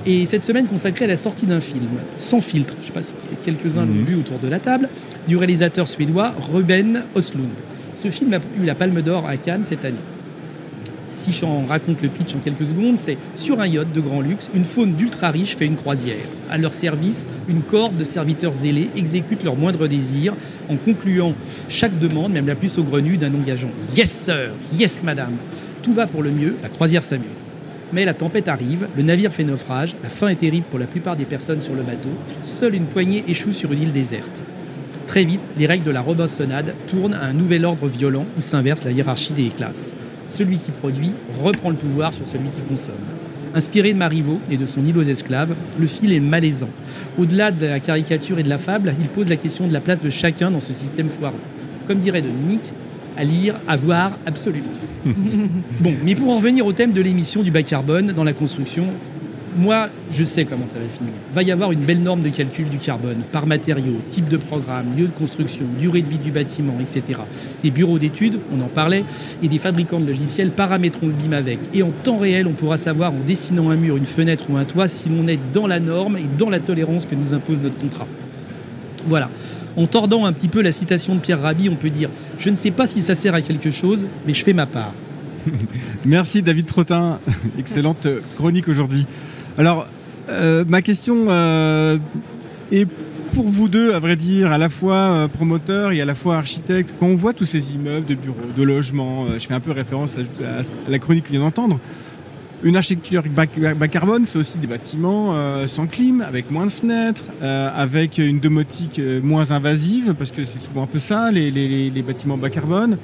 est cette semaine consacrée à la sortie d'un film, sans filtre, je ne sais pas si quelques-uns l'ont vu autour de la table, du réalisateur suédois Ruben Östlund. Ce film a eu la Palme d'Or à Cannes cette année. Si j'en raconte le pitch en quelques secondes, c'est sur un yacht de grand luxe, une faune d'ultra riches fait une croisière. À leur service, une corde de serviteurs zélés exécute leurs moindres désirs en concluant chaque demande, même la plus saugrenue, d'un engageant Yes sir, yes madame. Tout va pour le mieux, la croisière s'amuse. Mais la tempête arrive, le navire fait naufrage, la fin est terrible pour la plupart des personnes sur le bateau, seule une poignée échoue sur une île déserte. Très vite, les règles de la Robinsonade tournent à un nouvel ordre violent où s'inverse la hiérarchie des classes. Celui qui produit reprend le pouvoir sur celui qui consomme. Inspiré de Marivaux et de son île aux esclaves, le fil est malaisant. Au-delà de la caricature et de la fable, il pose la question de la place de chacun dans ce système foireux. Comme dirait Dominique, à lire, à voir, absolument. bon, mais pour en revenir au thème de l'émission du bas carbone dans la construction, moi, je sais comment ça va finir. Va y avoir une belle norme de calcul du carbone par matériau, type de programme, lieu de construction, durée de vie du bâtiment, etc. Des bureaux d'études, on en parlait, et des fabricants de logiciels paramétreront le BIM avec. Et en temps réel, on pourra savoir en dessinant un mur, une fenêtre ou un toit si l'on est dans la norme et dans la tolérance que nous impose notre contrat. Voilà. En tordant un petit peu la citation de Pierre Rabhi, on peut dire Je ne sais pas si ça sert à quelque chose, mais je fais ma part. Merci David Trottin. Excellente chronique aujourd'hui. Alors, euh, ma question euh, est pour vous deux, à vrai dire, à la fois euh, promoteur et à la fois architecte. Quand on voit tous ces immeubles de bureaux, de logements, je fais un peu référence à, la chronique que vient d'entendre. Une architecture bas, carbone, c'est aussi des bâtiments sans clim, avec moins de fenêtres, avec une domotique moins invasive, parce que c'est souvent un peu ça, les, les bâtiments bas carbone.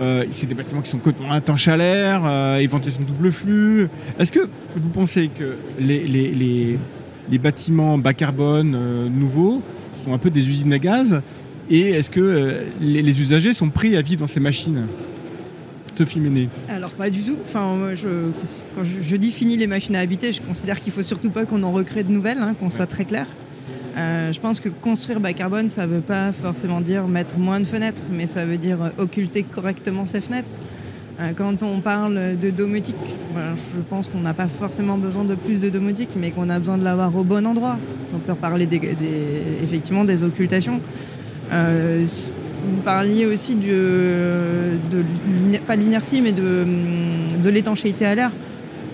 Euh, c'est des bâtiments qui sont complètement à l'air, euh, éventuellement double flux. Est-ce que vous pensez que les, bâtiments bas carbone euh, nouveaux sont un peu des usines à gaz Et est-ce que les, usagers sont pris à vivre dans ces machines? Sophie Méné. Alors pas du tout. Enfin, je, quand je, définis les machines à habiter, je considère qu'il faut surtout pas qu'on en recrée de nouvelles, hein, qu'on soit très clair. Euh, je pense que construire bas carbone, ça ne veut pas forcément dire mettre moins de fenêtres, mais ça veut dire occulter correctement ces fenêtres. Euh, quand on parle de domotique, je pense qu'on n'a pas forcément besoin de plus de domotique, mais qu'on a besoin de l'avoir au bon endroit. On peut parler des, effectivement des occultations. Euh, vous parliez aussi de, pas l'inertie, mais de, de l'étanchéité à l'air.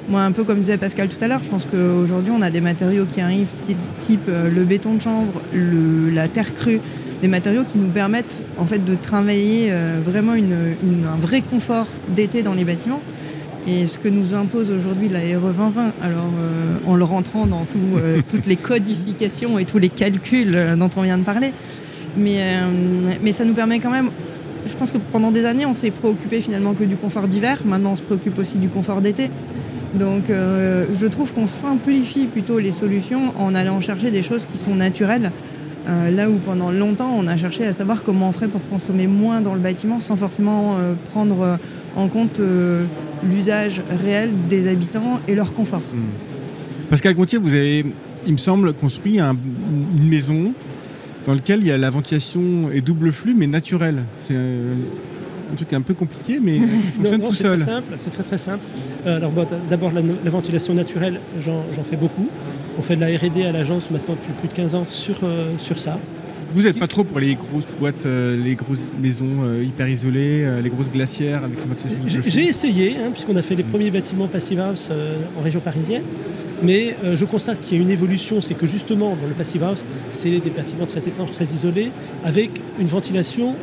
Moi, un peu comme disait Pascal tout à l'heure, je pense qu'aujourd'hui, on a des matériaux qui arrivent, type euh, le béton de chambre, la terre crue, des matériaux qui nous permettent en fait de travailler euh, vraiment un vrai confort d'été dans les bâtiments. Et ce que nous impose aujourd'hui la RE 2020, alors euh, en le rentrant dans toutes les codifications et tous les calculs dont on vient de parler, mais, mais ça nous permet quand même je pense que pendant des années, on s'est préoccupé finalement que du confort d'hiver. Maintenant, on se préoccupe aussi du confort d'été. Donc euh, je trouve qu'on simplifie plutôt les solutions en allant chercher des choses qui sont naturelles. Euh, là où pendant longtemps on a cherché à savoir comment on ferait pour consommer moins dans le bâtiment sans forcément euh, prendre en compte l'usage réel des habitants et leur confort. Hmm. Pascal Gontier, vous avez, il me semble, construit une maison dans laquelle il y a la ventilation et double flux mais naturelle. Un truc un peu compliqué, mais il fonctionne tout seul. C'est très très simple. Euh, alors d'abord la, ventilation naturelle, j'en fais beaucoup. On fait de la R&D à l'agence maintenant depuis plus de 15 ans sur, euh, sur ça. Vous n'êtes pas trop pour les grosses boîtes, euh, les grosses maisons hyper isolées, les grosses glacières avec ventilation J'ai essayé, hein, puisqu'on a fait les premiers bâtiments Passive House en région parisienne. Mais je constate qu'il y a une évolution, c'est que justement, dans le Passive House, c'est des bâtiments très étanches, très isolés, avec une ventilation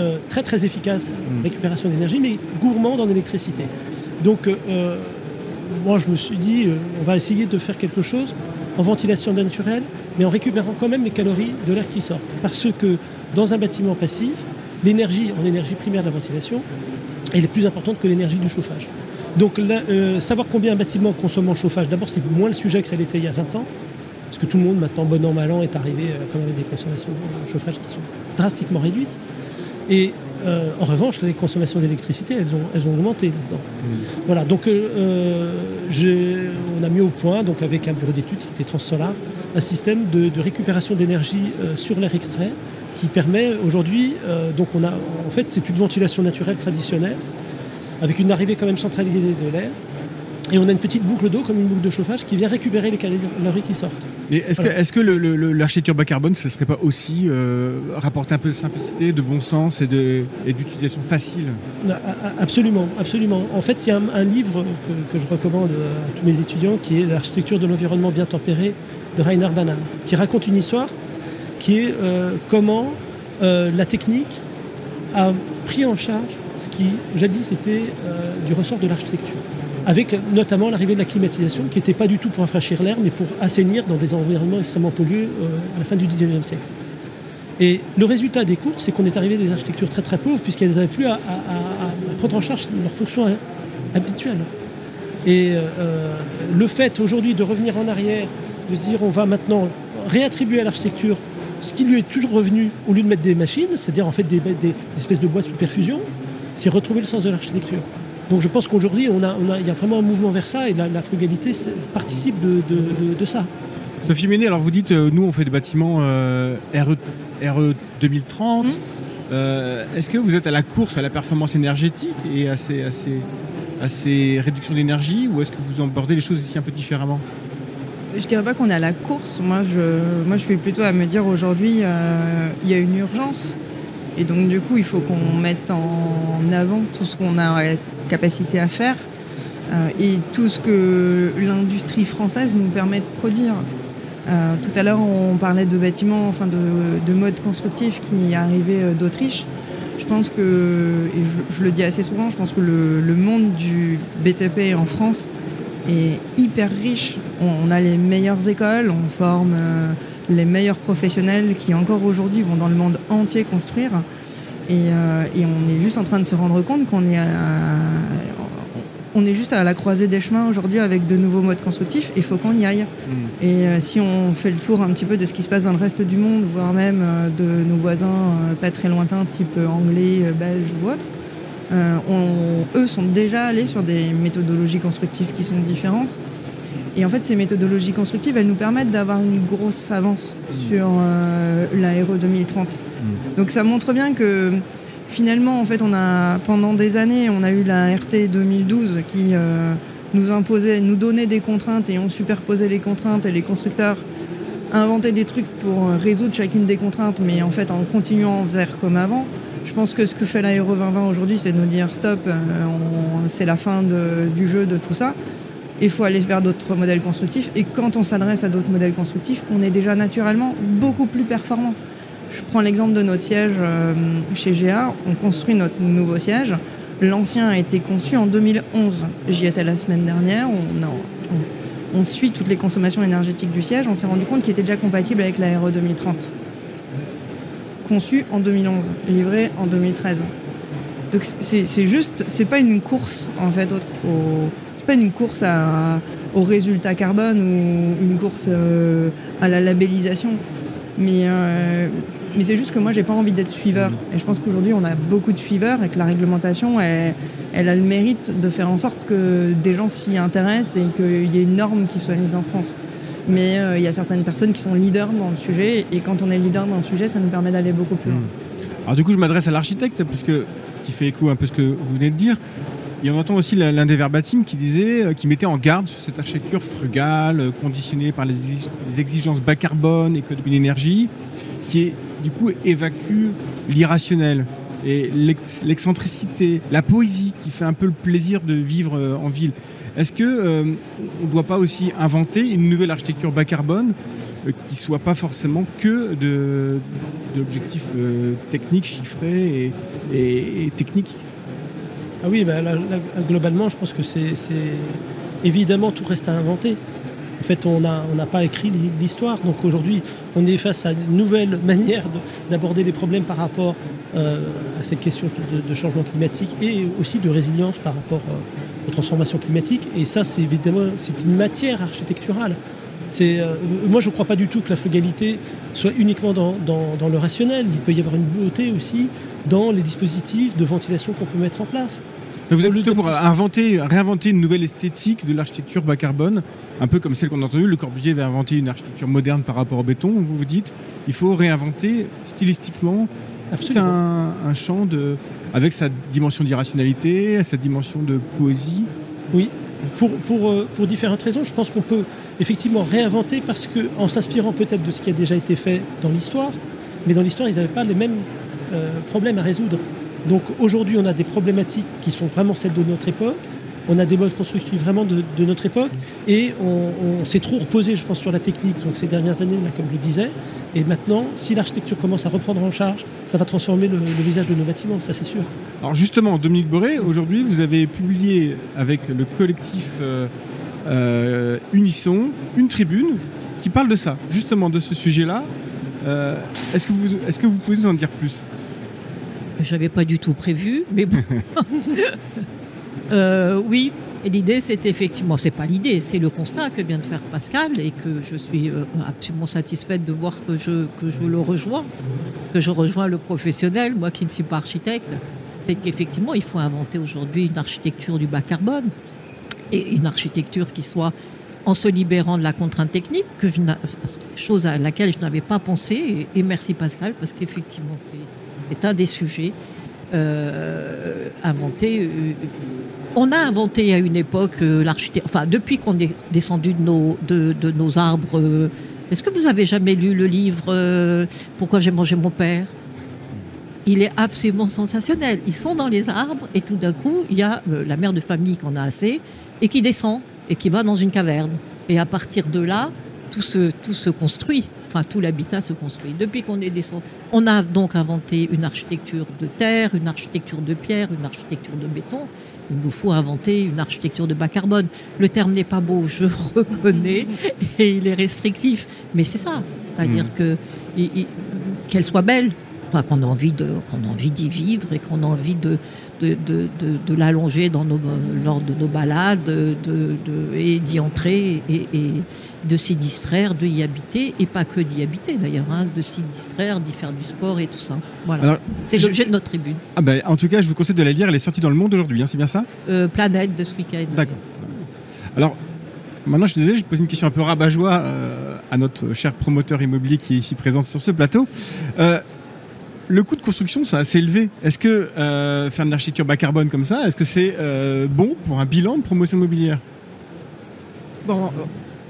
euh, très très efficace, mm. récupération d'énergie, mais gourmand en électricité. Donc euh, euh, moi je me suis dit, on va essayer de faire quelque chose en ventilation naturelle, mais en récupérant quand même les calories de l'air qui sort. Parce que dans un bâtiment passif, l'énergie en énergie primaire de la ventilation, elle est plus importante que l'énergie du chauffage. Donc savoir combien un bâtiment consomme en chauffage, d'abord c'est moins le sujet que ça l'était il y a 20 ans, parce que tout le monde maintenant, bon an, mal an, est arrivé quand même avec des consommations de chauffage qui sont drastiquement réduites. Et euh, en revanche, les consommations d'électricité, elles ont, elles ont augmenté là-dedans. Voilà, donc euh, j'ai- on a mis au point, donc avec un bureau d'études qui était Transsolar, un système de, de récupération d'énergie euh, sur l'air extrait qui permet aujourd'hui, euh, donc on a, en fait, c'est une ventilation naturelle traditionnelle avec une arrivée quand même centralisée de l'air. Et on a une petite boucle d'eau, comme une boucle de chauffage, qui vient récupérer les calories qui sortent. Mais est-ce Voilà. que, est-ce que le- le- le- l'architecture bas carbone, ce ne serait pas aussi euh, rapporter un peu de simplicité, de bon sens et, d'utilisation facile? Non, Absolument, absolument. En fait, il y a un, un livre que, que je recommande à tous mes étudiants qui est L'architecture de l'environnement bien tempéré de Rainer Banham, qui raconte une histoire qui est euh, comment euh, la technique a pris en charge ce qui jadis était euh, du ressort de l'architecture. Avec notamment l'arrivée de la climatisation qui n'était pas du tout pour rafraîchir l'air, mais pour assainir dans des environnements extrêmement pollués euh, à la fin du 19e siècle. Et le résultat des cours, c'est qu'on est arrivé à des architectures très très pauvres, puisqu'elles n'avaient plus à, prendre en charge leur fonction ha- habituelle. Et euh, le fait aujourd'hui de revenir en arrière, de se dire on va maintenant réattribuer à l'architecture ce qui lui est toujours revenu au lieu de mettre des machines, c'est-à-dire en fait des espèces de boîtes sous perfusion, c'est retrouver le sens de l'architecture. Donc je pense qu'aujourd'hui, on a, on a- il y a vraiment un mouvement vers ça et la, la frugalité participe de, de- de- de ça. Sophie Méné, alors vous dites, euh, nous on fait des bâtiments euh, RE, RE 2030. Mhm. Euh, Est-ce que vous êtes à la course à la performance énergétique et à ces, à ces- à ces réductions d'énergie ou est-ce que vous abordez les choses ici un peu différemment? Je dirais pas qu'on est à la course. Moi, je, moi, je suis plutôt à me dire aujourd'hui, euh, il y a une urgence. Et donc, du coup, il faut qu'on mette en avant tout ce qu'on a capacité à faire euh, et tout ce que l'industrie française nous permet de produire. Euh, tout à l'heure, on parlait de bâtiments, enfin de, de mode constructif qui arrivait euh, d'Autriche. Je pense que, et je, le dis assez souvent, je pense que le, monde du BTP en France est hyper riche. On, a les meilleures écoles, on forme les meilleurs professionnels qui encore aujourd'hui vont dans le monde entier construire. Et, euh, et on est juste en train de se rendre compte qu'on est, à- on est juste à la croisée des chemins aujourd'hui avec de nouveaux modes constructifs. Il faut qu'on y aille. Et euh, si on fait le tour un petit peu de ce qui se passe dans le reste du monde, voire même euh, de nos voisins pas très lointains, type anglais, belge ou autre, on- eux sont déjà allés sur des méthodologies constructives qui sont différentes. Et en fait, ces méthodologies constructives, elles nous permettent d'avoir une grosse avance sur euh, la RE 2030. Donc ça montre bien que finalement, en fait, on a pendant des années, on a eu la RT 2012 qui euh, nous imposait, nous donnait des contraintes et on superposait les contraintes et les constructeurs inventaient des trucs pour euh, résoudre chacune des contraintes, mais en fait en continuant à faire comme avant. Je pense que ce que fait la RE 2020 aujourd'hui, c'est de nous dire stop, euh, on- c'est la fin de- du jeu de tout ça. Il faut aller vers d'autres modèles constructifs. Et quand on s'adresse à d'autres modèles constructifs, on est déjà naturellement beaucoup plus performant. Je prends l'exemple de notre siège euh, chez GA. On construit notre nouveau siège. L'ancien a été conçu en 2011. J'y étais la semaine dernière. On, suit toutes les consommations énergétiques du siège. On s'est rendu compte qu'il était déjà compatible avec la RE 2030. Conçu en 2011, livré en 2013. Donc c'est juste, c'est pas une course en fait, au- une course à, au résultat carbone ou une course euh, à la labellisation. Mais, euh, mais c'est juste que moi, j'ai pas envie d'être suiveur. Et je pense qu'aujourd'hui, on a beaucoup de suiveurs et que la réglementation, elle, elle a le mérite de faire en sorte que des gens s'y intéressent et qu'il y ait une norme qui soit mise en France. Mais euh, il y a certaines personnes qui sont leaders dans le sujet. Et quand on est leader dans le sujet, ça nous permet d'aller beaucoup plus loin. Alors du coup, je m'adresse à l'architecte parce que qui fait écho un peu ce que vous venez de dire. Et on entend aussi l'un des verbatim qui disait, euh, qui mettait en garde sur cette architecture frugale, euh, conditionnée par les, exig- les exigences bas carbone, économie d'énergie, qui est du coup évacue l'irrationnel et l'ex- l'excentricité, la poésie qui fait un peu le plaisir de vivre euh, en ville. Est-ce que euh, on ne doit pas aussi inventer une nouvelle architecture bas carbone euh, qui soit pas forcément que de, de l'objectif euh, et, et- et Ah oui, bah, globalement, je pense que c'est évidemment tout reste à inventer. En fait, on n'a pas écrit l'histoire. Donc aujourd'hui, on est face à une nouvelle manière de- d'aborder les problèmes par rapport euh, à cette question de, changement climatique et aussi de résilience par rapport euh, aux transformations climatiques. Et ça, c'est évidemment une matière architecturale. Euh, moi, je ne crois pas du tout que la frugalité soit uniquement dans le rationnel. Il peut y avoir une beauté aussi dans les dispositifs de ventilation qu'on peut mettre en place. Vous êtes plutôt pour inventer, réinventer une nouvelle esthétique de l'architecture bas carbone, un peu comme celle qu'on a entendue. Le Corbusier va inventer une architecture moderne par rapport au béton. Vous vous dites, il faut réinventer stylistiquement tout un, un champ de, avec sa dimension d'irrationalité, sa dimension de poésie. Oui, pour, pour, euh, pour différentes raisons. Je pense qu'on peut effectivement réinventer parce que, en s'inspirant peut-être de ce qui a déjà été fait dans l'histoire, mais dans l'histoire, ils n'avaient pas les mêmes problèmes à résoudre. Donc aujourd'hui, on a des problématiques qui sont vraiment celles de notre époque. On a des modes constructifs vraiment de, notre époque et on, s'est trop reposé, je pense, sur la technique donc ces dernières années, là, comme je le disais. Et maintenant, si l'architecture commence à reprendre en charge, ça va transformer le, visage de nos bâtiments, ça c'est sûr. Alors justement, Dominique Boré, aujourd'hui, vous avez publié avec le collectif euh, euh, Unisson une tribune qui parle de ça, justement de ce sujet-là. Euh, est-ce que vous, est-ce que vous pouvez nous en dire plus? J'avais pas du tout prévu, mais bon. Euh, oui, et l'idée, c'est effectivement, c'est pas l'idée, c'est le constat que vient de faire Pascal et que je suis euh, absolument satisfaite de voir que je, que je le rejoins, que je rejoins le professionnel, moi qui ne suis pas architecte. C'est qu'effectivement, il faut inventer aujourd'hui une architecture du bas carbone et une architecture qui soit en se libérant de la contrainte technique, que je chose à laquelle je n'avais pas pensé. Et, et merci Pascal, parce qu'effectivement, c'est c'est un des sujets euh, inventés. euh, on a inventé à une époque euh, l'architecture. Enfin, depuis qu'on est descendu de nos, arbres. Est-ce que vous avez jamais lu le livre Pourquoi j'ai mangé mon père? Il est absolument sensationnel. Ils sont dans les arbres et tout d'un coup, il y a la mère de famille qu'on a assez et qui descend et qui va dans une caverne. Et à partir de là, tout se construit. Enfin, tout l'habitat se construit. Depuis qu'on est descendu, on a donc inventé une architecture de terre, une architecture de pierre, une architecture de béton. Il nous faut inventer une architecture de bas carbone. Le terme n'est pas beau, je reconnais, et il est restrictif. Mais c'est ça. C'est-à-dire Mm. que qu'elle soit belle, enfin, qu'on a envie de, qu'on a envie d'y vivre et qu'on a envie de, de, de, de- de l'allonger dans nos, lors de nos balades, de, de- et d'y entrer et, et de s'y distraire, de y habiter et pas que d'y habiter d'ailleurs, hein, de s'y distraire, d'y faire du sport et tout ça. Voilà. C'est je- l'objet de notre tribune. ah ben, En tout cas, je vous conseille de la lire. Elle est sortie dans le monde aujourd'hui, hein, c'est bien ça? Euh, Planète de ce week-end. D'accord. Alors, maintenant, je suis désolé, je pose une question un peu rabat-joie euh, à notre cher promoteur immobilier qui est ici présent sur ce plateau. Euh, le coût de construction sont assez élevés. Est-ce que euh, faire une architecture bas carbone comme ça, est-ce que c'est euh, bon pour un bilan de promotion immobilière? Bon,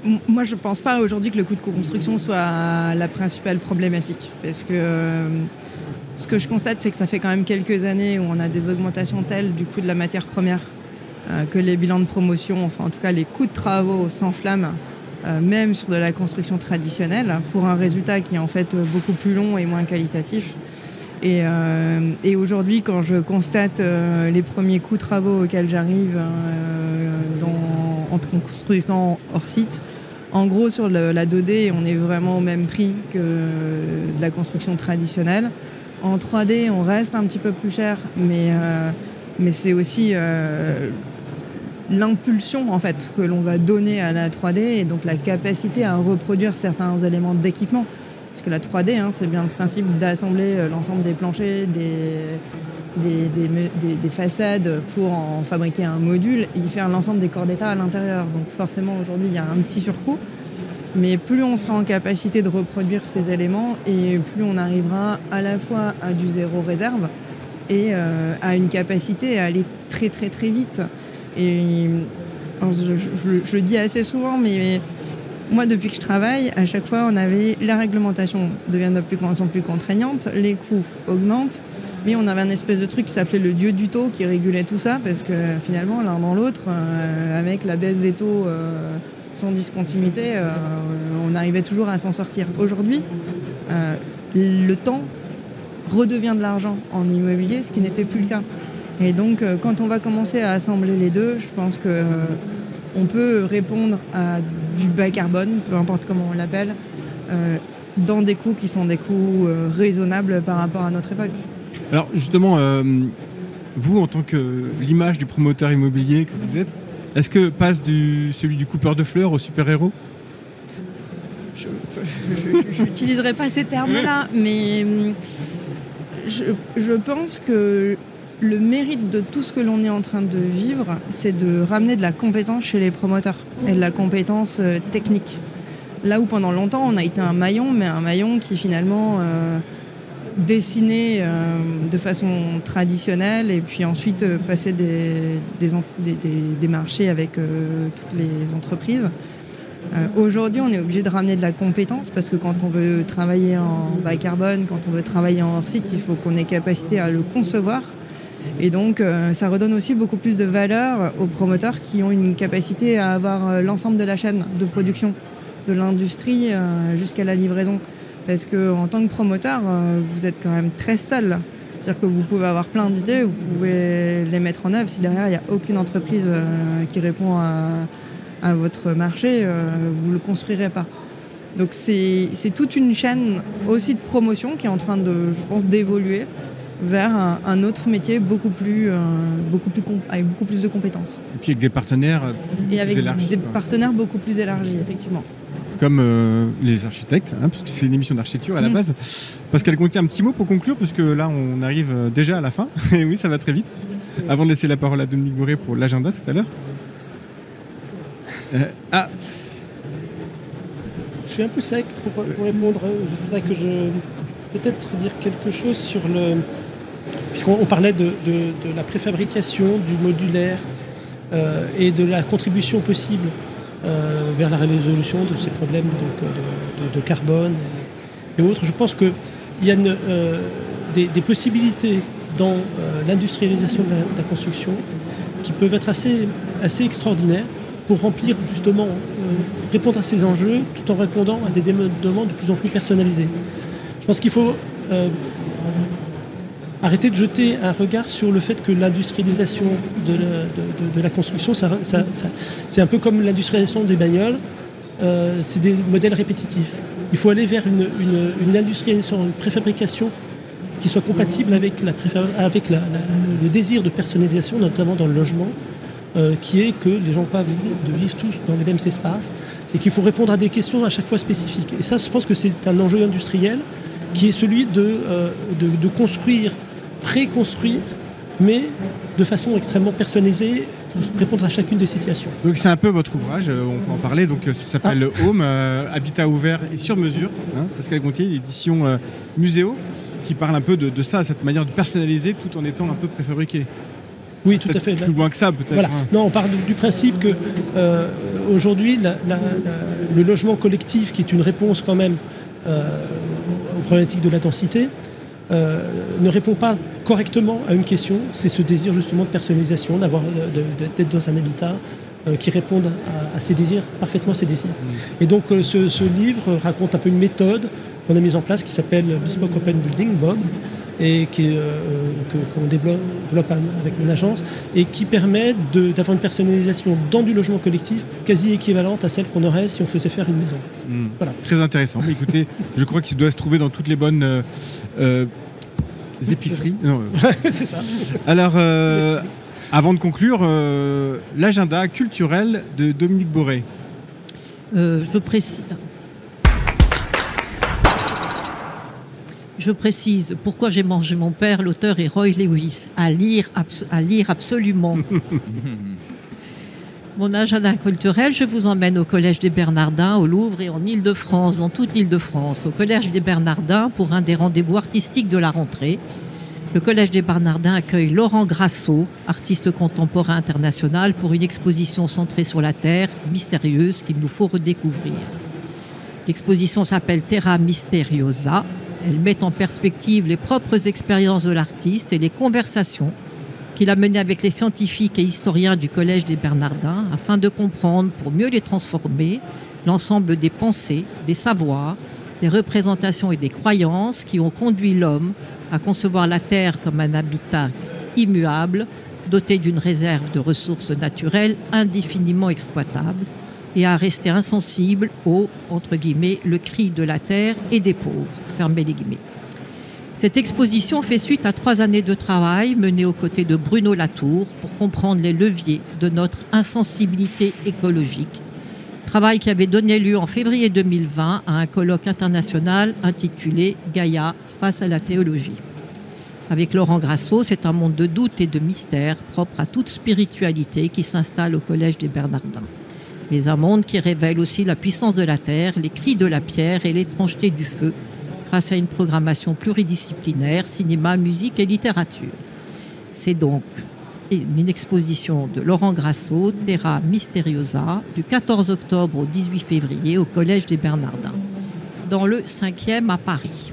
euh, moi je pense pas aujourd'hui que le coût de construction soit la principale problématique. Parce que ce que je constate, c'est que ça fait quand même quelques années où on a des augmentations telles du coût de la matière première que les bilans de promotion, enfin en tout cas les coûts de travaux s'enflamment, même sur de la construction traditionnelle, pour un résultat qui est en fait beaucoup plus long et moins qualitatif. Et, euh, et aujourd'hui, quand je constate euh, les premiers coûts travaux auxquels j'arrive euh, en construisant hors site, en gros, sur la 2D, on est vraiment au même prix que de la construction traditionnelle. En 3D, on reste un petit peu plus cher, mais, mais c'est aussi l'impulsion en fait que l'on va donner à la 3D et donc la capacité à reproduire certains éléments d'équipement. Parce que la 3D, hein, c'est bien le principe d'assembler euh, l'ensemble des planchers, des, façades pour en fabriquer un module et y faire l'ensemble des corps d'état à l'intérieur. Donc forcément, aujourd'hui, il y a un petit surcoût. Mais plus on sera en capacité de reproduire ces éléments et plus on arrivera à la fois à du zéro réserve et euh, à une capacité à aller très très très vite. Et je le dis assez souvent, mais moi, depuis que je travaille, à chaque fois, on avait la réglementation devient de plus en plus contraignante, les coûts augmentent, mais on avait un espèce de truc qui s'appelait le dieu du taux qui régulait tout ça, parce que finalement, l'un dans l'autre, euh, avec la baisse des taux euh, sans discontinuité, euh, on arrivait toujours à s'en sortir. Aujourd'hui, le temps redevient de l'argent en immobilier, ce qui n'était plus le cas. Et donc, quand on va commencer à assembler les deux, je pense que on peut répondre à du bas carbone, peu importe comment on l'appelle, euh, dans des coûts qui sont des coûts euh, raisonnables par rapport à notre époque. Alors justement, euh, vous en tant que l'image du promoteur immobilier que vous êtes, est-ce que passe du celui du coupeur de fleurs au super-héros? Je n'utiliserai pas ces termes-là, mais hum, je, je pense que le mérite de tout ce que l'on est en train de vivre, c'est de ramener de la compétence chez les promoteurs et de la compétence euh, technique. Là où pendant longtemps on a été un maillon, mais un maillon qui finalement euh, dessinait euh, de façon traditionnelle et puis ensuite passait des, marchés avec toutes les entreprises. Aujourd'hui, on est obligé de ramener de la compétence parce que quand on veut travailler en bas carbone, quand on veut travailler en hors site, il faut qu'on ait capacité à le concevoir. Et donc, euh, ça redonne aussi beaucoup plus de valeur aux promoteurs qui ont une capacité à avoir euh, l'ensemble de la chaîne de production, de l'industrie euh, jusqu'à la livraison. Parce que en tant que promoteur, vous êtes quand même très seul. C'est-à-dire que vous pouvez avoir plein d'idées, vous pouvez les mettre en œuvre. Si derrière, il n'y a aucune entreprise qui répond à, votre marché, vous ne le construirez pas. Donc c'est toute une chaîne aussi de promotion qui est en train de, je pense, d'évoluer vers un, un autre métier beaucoup plus, euh, beaucoup plus avec beaucoup plus de compétences Et puis avec des partenaires euh, et avec élargis, des quoi. partenaires beaucoup plus élargis, effectivement. comme euh, les architectes, hein, puisque c'est une émission d'architecture à la Mm. base. Pascal Conti, un petit mot pour conclure, puisque là on arrive déjà à la fin. Et oui, ça va très vite. Avant de laisser la parole à Dominique Bourré pour l'agenda tout à l'heure. Euh, ah, Je suis un peu sec pour, pour répondre. Je voudrais que je peut-être dire quelque chose sur le. Puisqu'on on parlait de, la préfabrication, du modulaire euh, et de la contribution possible euh, vers la résolution de ces problèmes de, carbone et, autres. Je pense qu'il y a euh, des, possibilités dans l'industrialisation de la, construction qui peuvent être assez, assez extraordinaires pour remplir justement, répondre à ces enjeux tout en répondant à des demandes de plus en plus personnalisées. Je pense qu'il faut arrêter de jeter un regard sur le fait que l'industrialisation de la, construction, c'est un peu comme l'industrialisation des bagnoles, euh, c'est des modèles répétitifs. Il faut aller vers une, industrialisation, une préfabrication qui soit compatible avec, la avec le désir de personnalisation, notamment dans le logement, euh, qui est que les gens pas de vivre tous dans les mêmes espaces et qu'il faut répondre à des questions à chaque fois spécifiques. Et ça, je pense que c'est un enjeu industriel qui est celui de, euh, construire, préconstruire, mais de façon extrêmement personnalisée pour répondre à chacune des situations. donc c'est un peu votre ouvrage, euh, on peut en parler. Donc euh, ça s'appelle Home, euh, Habitat ouvert et sur mesure. Hein, Pascal Gontier, l'édition euh, Muséo, qui parle un peu de, de ça, cette manière de personnaliser tout en étant un peu préfabriqué. Oui, tout à fait. Plus loin que ça, peut-être. Voilà. hein. Non, on part du, principe que aujourd'hui, la- la- la- le logement collectif, qui est une réponse quand même aux problématiques de la densité, ne répond pas correctement à une question. C'est ce désir justement de personnalisation, d'avoir, de- de- d'être dans un habitat euh, qui réponde à, à ses désirs, parfaitement à ses désirs. Et donc, euh, ce, ce livre raconte un peu une méthode qu'on a mise en place qui s'appelle Bespoke Open Building, Bob, et qui, euh, que- qu'on développe développe avec mon agence, et qui permet de- d'avoir une personnalisation dans du logement collectif quasi équivalente à celle qu'on aurait si on faisait faire une maison. Mm. Voilà. Très intéressant. Mais écoutez, je crois qu'il doit se trouver dans toutes les bonnes euh, euh, épiceries. Non, euh, C'est ça. Alors, euh, avant de conclure, euh, l'agenda culturel de Dominique Boré. Euh, je précise. Je précise pourquoi j'ai mangé mon père. L'auteur est Roy Lewis. À lire, abso- à lire absolument. Mon agenda culturel, je vous emmène au Collège des Bernardins, au Louvre et en Île-de-France, dans toute l'Île-de-France. Au Collège des Bernardins pour un des rendez-vous artistiques de la rentrée. Le Collège des Bernardins accueille Laurent Grasso, artiste contemporain international, pour une exposition centrée sur la Terre, mystérieuse, qu'il nous faut redécouvrir. L'exposition s'appelle Terra Mysteriosa. Elle met en perspective les propres expériences de l'artiste et les conversations qu'il a menées avec les scientifiques et historiens du Collège des Bernardins afin de comprendre, pour mieux les transformer, l'ensemble des pensées, des savoirs, des représentations et des croyances qui ont conduit l'homme à concevoir la Terre comme un habitat immuable, doté d'une réserve de ressources naturelles indéfiniment exploitables, et à rester insensible au, entre guillemets, le cri de la terre et des pauvres. Fermez les guillemets. Cette exposition fait suite à trois années de travail menées aux côtés de Bruno Latour pour comprendre les leviers de notre insensibilité écologique. Travail qui avait donné lieu en février 2020 à un colloque international intitulé Gaïa face à la théologie. Avec Laurent Grasso, c'est un monde de doute et de mystère propre à toute spiritualité qui s'installe au Collège des Bernardins. Mais un monde qui révèle aussi la puissance de la terre, les cris de la pierre et l'étrangeté du feu, grâce à une programmation pluridisciplinaire, cinéma, musique et littérature. C'est donc une exposition de Laurent Grasso, Terra Mysteriosa, du 14 octobre au 18 février au Collège des Bernardins, dans le 5e à Paris.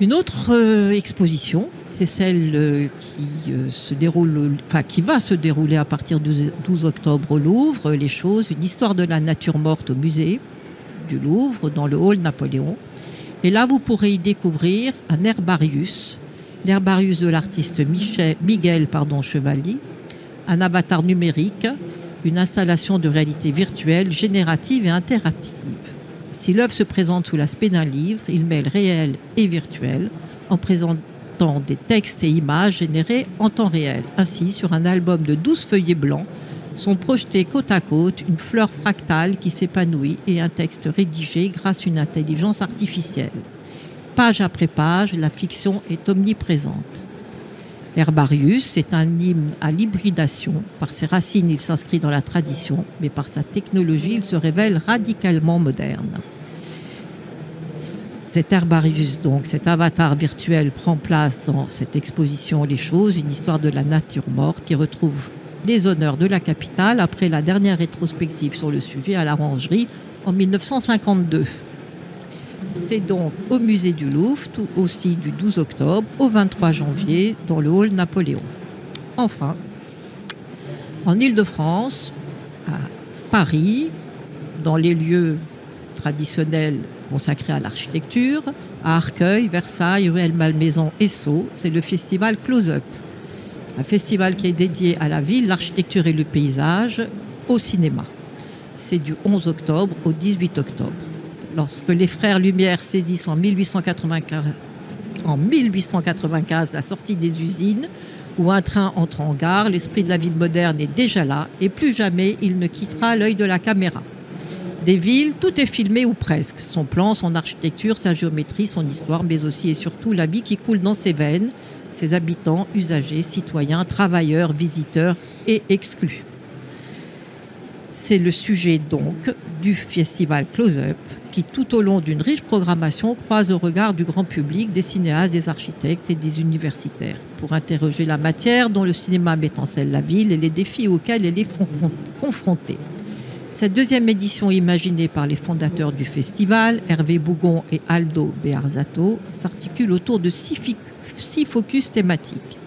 Une autre euh, exposition, c'est celle euh, qui, euh, se déroule, enfin, qui va se dérouler à partir du 12 octobre au Louvre, Les choses, une histoire de la nature morte au musée du Louvre, dans le hall Napoléon. Et là, vous pourrez y découvrir un herbarius, l'herbarius de l'artiste Miguel pardon, Chevalier, un avatar numérique, une installation de réalité virtuelle, générative et interactive. Si l'œuvre se présente sous l'aspect d'un livre, il mêle réel et virtuel en présentant des textes et images générés en temps réel. Ainsi, sur un album de 12 feuillets blancs, sont projetés côte à côte une fleur fractale qui s'épanouit et un texte rédigé grâce à une intelligence artificielle. Page après page, la fiction est omniprésente. L'herbarius est un hymne à l'hybridation. Par ses racines, il s'inscrit dans la tradition, mais par sa technologie, il se révèle radicalement moderne. Cet herbarius, donc, cet avatar virtuel, prend place dans cette exposition Les choses, une histoire de la nature morte qui retrouve les honneurs de la capitale après la dernière rétrospective sur le sujet à la Rangerie en 1952. C'est donc au musée du Louvre, tout aussi du 12 octobre au 23 janvier, dans le hall Napoléon. Enfin, en Île-de-France, à Paris, dans les lieux traditionnels consacrés à l'architecture, à Arcueil, Versailles, Ruelle Malmaison et Sceaux, c'est le festival Close Up. Un festival qui est dédié à la ville, l'architecture et le paysage, au cinéma. C'est du 11 octobre au 18 octobre lorsque les frères Lumière saisissent en 1895, en 1895 la sortie des usines, où un train entre en gare, l'esprit de la ville moderne est déjà là, et plus jamais il ne quittera l'œil de la caméra. Des villes, tout est filmé ou presque. Son plan, son architecture, sa géométrie, son histoire, mais aussi et surtout la vie qui coule dans ses veines, ses habitants, usagers, citoyens, travailleurs, visiteurs et exclus. C'est le sujet donc du festival Close Up qui tout au long d'une riche programmation croise au regard du grand public des cinéastes, des architectes et des universitaires pour interroger la matière dont le cinéma met en scène la ville et les défis auxquels elle est confrontée. Cette deuxième édition imaginée par les fondateurs du festival, Hervé Bougon et Aldo Bearzato, s'articule autour de six, six focus thématiques.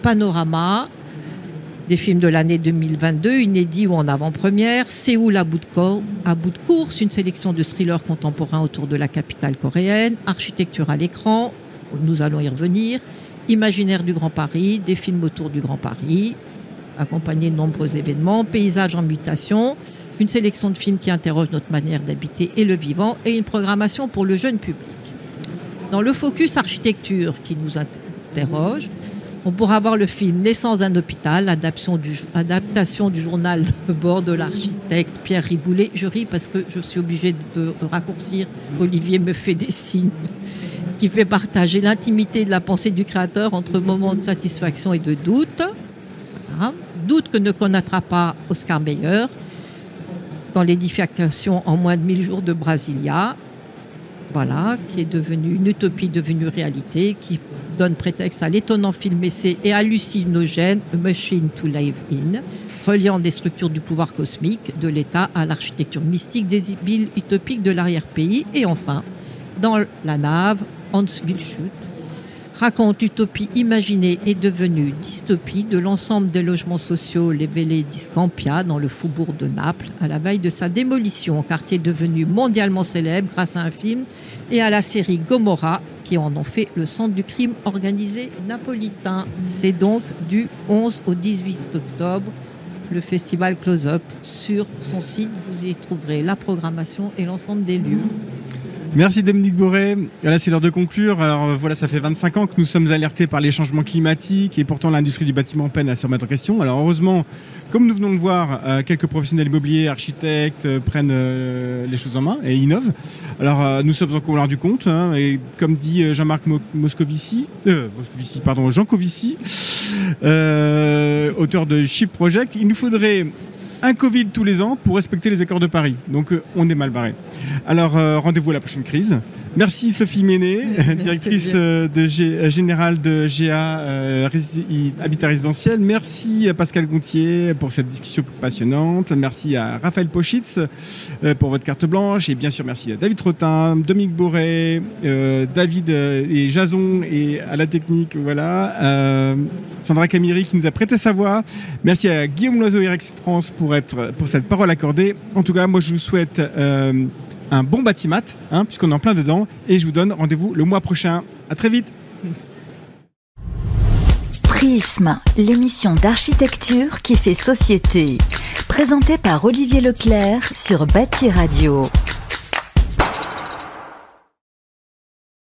Panorama, des films de l'année 2022, inédits ou en avant-première, Séoul à bout, de à bout de course, une sélection de thrillers contemporains autour de la capitale coréenne, architecture à l'écran, nous allons y revenir, imaginaire du Grand Paris, des films autour du Grand Paris, accompagnés de nombreux événements, paysages en mutation, une sélection de films qui interrogent notre manière d'habiter et le vivant, et une programmation pour le jeune public. Dans le focus architecture qui nous interroge, on pourra voir le film Naissance d'un hôpital, adaptation du, journal de bord de l'architecte Pierre Riboulet. Je ris parce que je suis obligée de raccourcir. Olivier me fait des signes qui fait partager l'intimité de la pensée du créateur entre moments de satisfaction et de doute. Doute que ne connaîtra pas Oscar Meyer dans l'édification en moins de 1000 jours de Brasilia. Voilà, qui est devenu une utopie devenue réalité, qui donne prétexte à l'étonnant film essai et hallucinogène A Machine to Live In, reliant des structures du pouvoir cosmique, de l'État à l'architecture mystique des villes utopiques de l'arrière-pays. Et enfin, dans la nave, Hans Wilschut raconte utopie imaginée et devenue dystopie de l'ensemble des logements sociaux lévelés d'Iscampia dans le faubourg de Naples à la veille de sa démolition, quartier devenu mondialement célèbre grâce à un film et à la série Gomorrah qui en ont fait le centre du crime organisé napolitain. C'est donc du 11 au 18 octobre le festival Close Up. Sur son site, vous y trouverez la programmation et l'ensemble des lieux. Merci Dominique Boré. Là, c'est l'heure de conclure. Alors euh, voilà, ça fait 25 ans que nous sommes alertés par les changements climatiques et pourtant l'industrie du bâtiment peine à se remettre en question. Alors heureusement, comme nous venons de voir, euh, quelques professionnels immobiliers, architectes euh, prennent les choses en main et innovent. Alors nous sommes encore l'heure du compte. Hein, et comme dit Jean-Marc Moscovici, Moscovici, pardon, Jean Covici, auteur de Chip Project, il nous faudrait un Covid tous les ans pour respecter les accords de Paris. Donc euh, on est mal barré. Alors euh, rendez-vous à la prochaine crise. Merci Sophie Méné, directrice euh, de générale de GA Habitat Résidentiel. Merci à Pascal Gontier pour cette discussion passionnante. Merci à Raphaël Pochitz pour votre carte blanche. Et bien sûr, merci à David Trottin, Dominique Boré, David et Jason et à la technique. Voilà. Sandra Camiri qui nous a prêté sa voix. Merci à Guillaume Loiseau et Rex France pour cette parole accordée. En tout cas, moi, je vous souhaite euh, un bon bâtiment, hein, puisqu'on est en plein dedans. Et je vous donne rendez-vous le mois prochain. À très vite. Prisme, l'émission d'architecture qui fait société. Présentée par Olivier Leclerc sur Bâti Radio.